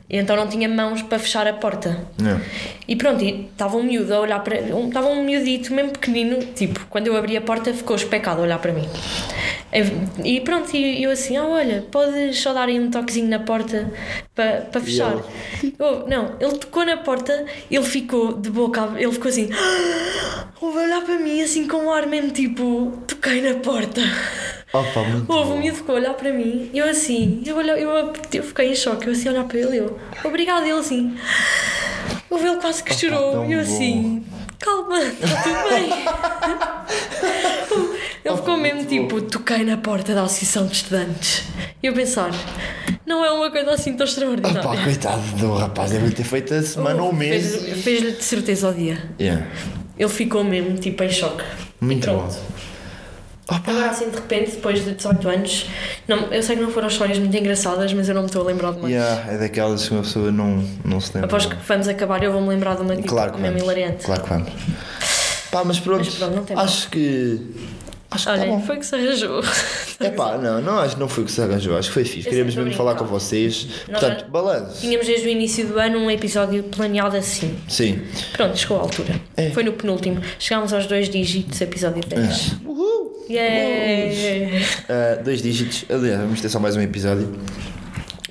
E então não tinha mãos para fechar a porta. Não. E pronto, estava um miúdo a olhar para. Estava um miudito, mesmo pequenino, tipo, quando eu abri a porta ficou especado a olhar para mim. E e pronto, e eu assim, ah, olha, podes só dar aí um toquezinho na porta para, para fechar. Eu, não, ele tocou na porta, ele ficou de boca, ele ficou assim, houve a olhar para mim assim com um ar mesmo tipo, toquei na porta. Opa, muito Houve um bom. miúdo ficou a olhar para mim eu assim, eu, olhei, eu, eu fiquei em choque, eu assim a olhar para ele, eu, obrigado, ele assim, houve ele quase que chorou tão e eu bom. assim, calma, está tudo bem. ele ficou mesmo tipo, toquei na porta da Associação de Estudantes e eu pensar, não é uma coisa assim tão extraordinária. Opa, coitado do rapaz, deve ter feito a semana ou um mês. Fez- Fez-lhe de certeza ao dia. Yeah. Ele ficou mesmo tipo em choque. Muito Pronto. Bom. Agora assim de repente, depois de 18 anos, não, eu sei que não foram histórias muito engraçadas, mas eu não me estou a lembrar de mais. Yeah, é daquelas que uma pessoa não, não se lembra. Após que vamos acabar, eu vou-me lembrar de uma tipo, Claro que mesmo hilariante. Claro que vamos. Pá, mas pronto, Mas pronto, acho que. Acho que Olha, tá foi que se arranjou. É pá, não, não acho que não foi que se arranjou, acho que foi fixe. Eu Queríamos mesmo falar com vocês. Nós Portanto, balanço. Tínhamos desde o início do ano um episódio planeado assim. Sim. Pronto, chegou à altura. É. Foi no penúltimo. Chegámos aos dois dígitos, episódio 10. Uhul! Yeah! Uh, dois dígitos. Aliás, vamos ter só mais um episódio.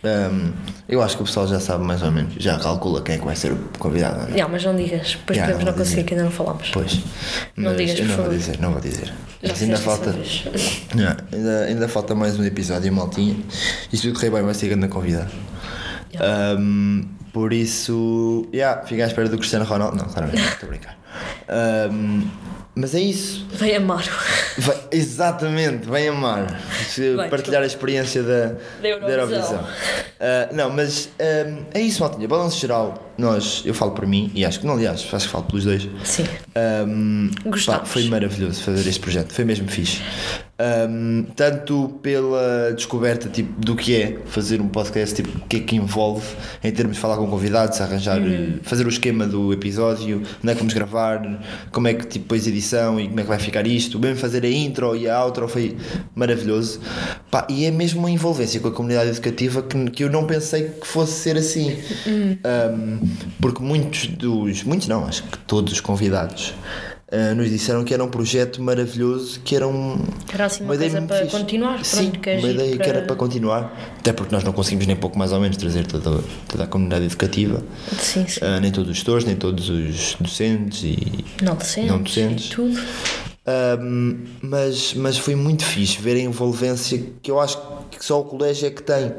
Um, eu acho que o pessoal já sabe mais ou menos, já calcula quem é que vai ser o convidado. Não é? Yeah, mas não digas, depois Yeah, podemos não não vou conseguir, que ainda não falámos. Pois. Não digas, eu não vou favor. dizer, não vou dizer. Já Mas ainda falta. Yeah, ainda, ainda falta mais um episódio, maltinha. E se correr bem, vai ser grande convidado. Um, por isso, yeah, fica à espera do Cristiano Ronaldo. Não, claramente, não, estou a brincar. Um, mas é isso. Vai amar. Vai- exatamente, vem amar. Vai, partilhar a experiência da, da Eurovisão. Eurovisão. Ah, não, mas ah, é isso, Maltinha. Balanço geral, nós, eu falo por mim e acho que não, aliás, acho que falo pelos dois. Sim. Um, Gostámos. pá, foi maravilhoso fazer este projeto, foi mesmo fixe. Um, tanto pela descoberta tipo, do que é fazer um podcast, tipo, o que é que envolve em termos de falar com convidados, arranjar, Uhum. fazer o esquema do episódio, onde é que vamos gravar, como é que tipo, depois a edição e como é que vai ficar isto, mesmo fazer a intro e a outro foi maravilhoso. Pá, e é mesmo uma envolvência com a comunidade educativa que, que eu não pensei que fosse ser assim. Um, porque muitos dos. Muitos não, acho que todos os convidados uh, nos disseram que era um projeto maravilhoso, que era um. Era assim uma ideia coisa muito para fixe. continuar, pronto, Sim, que é uma ideia que era para- para continuar, até porque nós não conseguimos nem pouco mais ou menos trazer toda, toda a comunidade educativa, Sim, sim. uh, nem todos os gestores, nem todos os docentes e Não docentes. não docentes. Tudo. mas, mas foi muito fixe ver a envolvência que eu acho que só o colégio é que tem.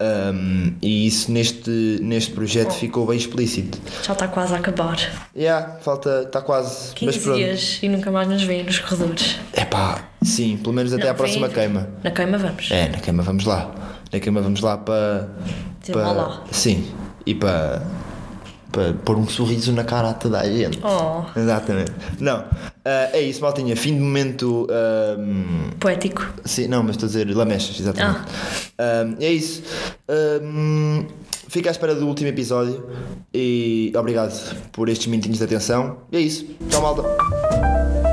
Um, e isso neste, neste projeto ficou bem explícito. Já está quase a acabar. Yeah, falta, está quase. 15 mas pronto. dias e nunca mais nos veem nos corredores. É pá, sim, pelo menos até Não, à próxima vem- queima. Na queima vamos. É, na queima vamos lá. Na queima vamos lá para. Dizer para olá. Sim, e para. Para pôr um sorriso na cara a toda a gente. Oh. Exatamente. Não, ah, é isso, maltinha. Fim de momento. ahm, Poético. sim, não, mas estou a dizer lamechas, exatamente. Ahm, é isso. Ahm, fica à espera do último episódio e obrigado por estes minutinhos de atenção. E é isso. Tchau, malta.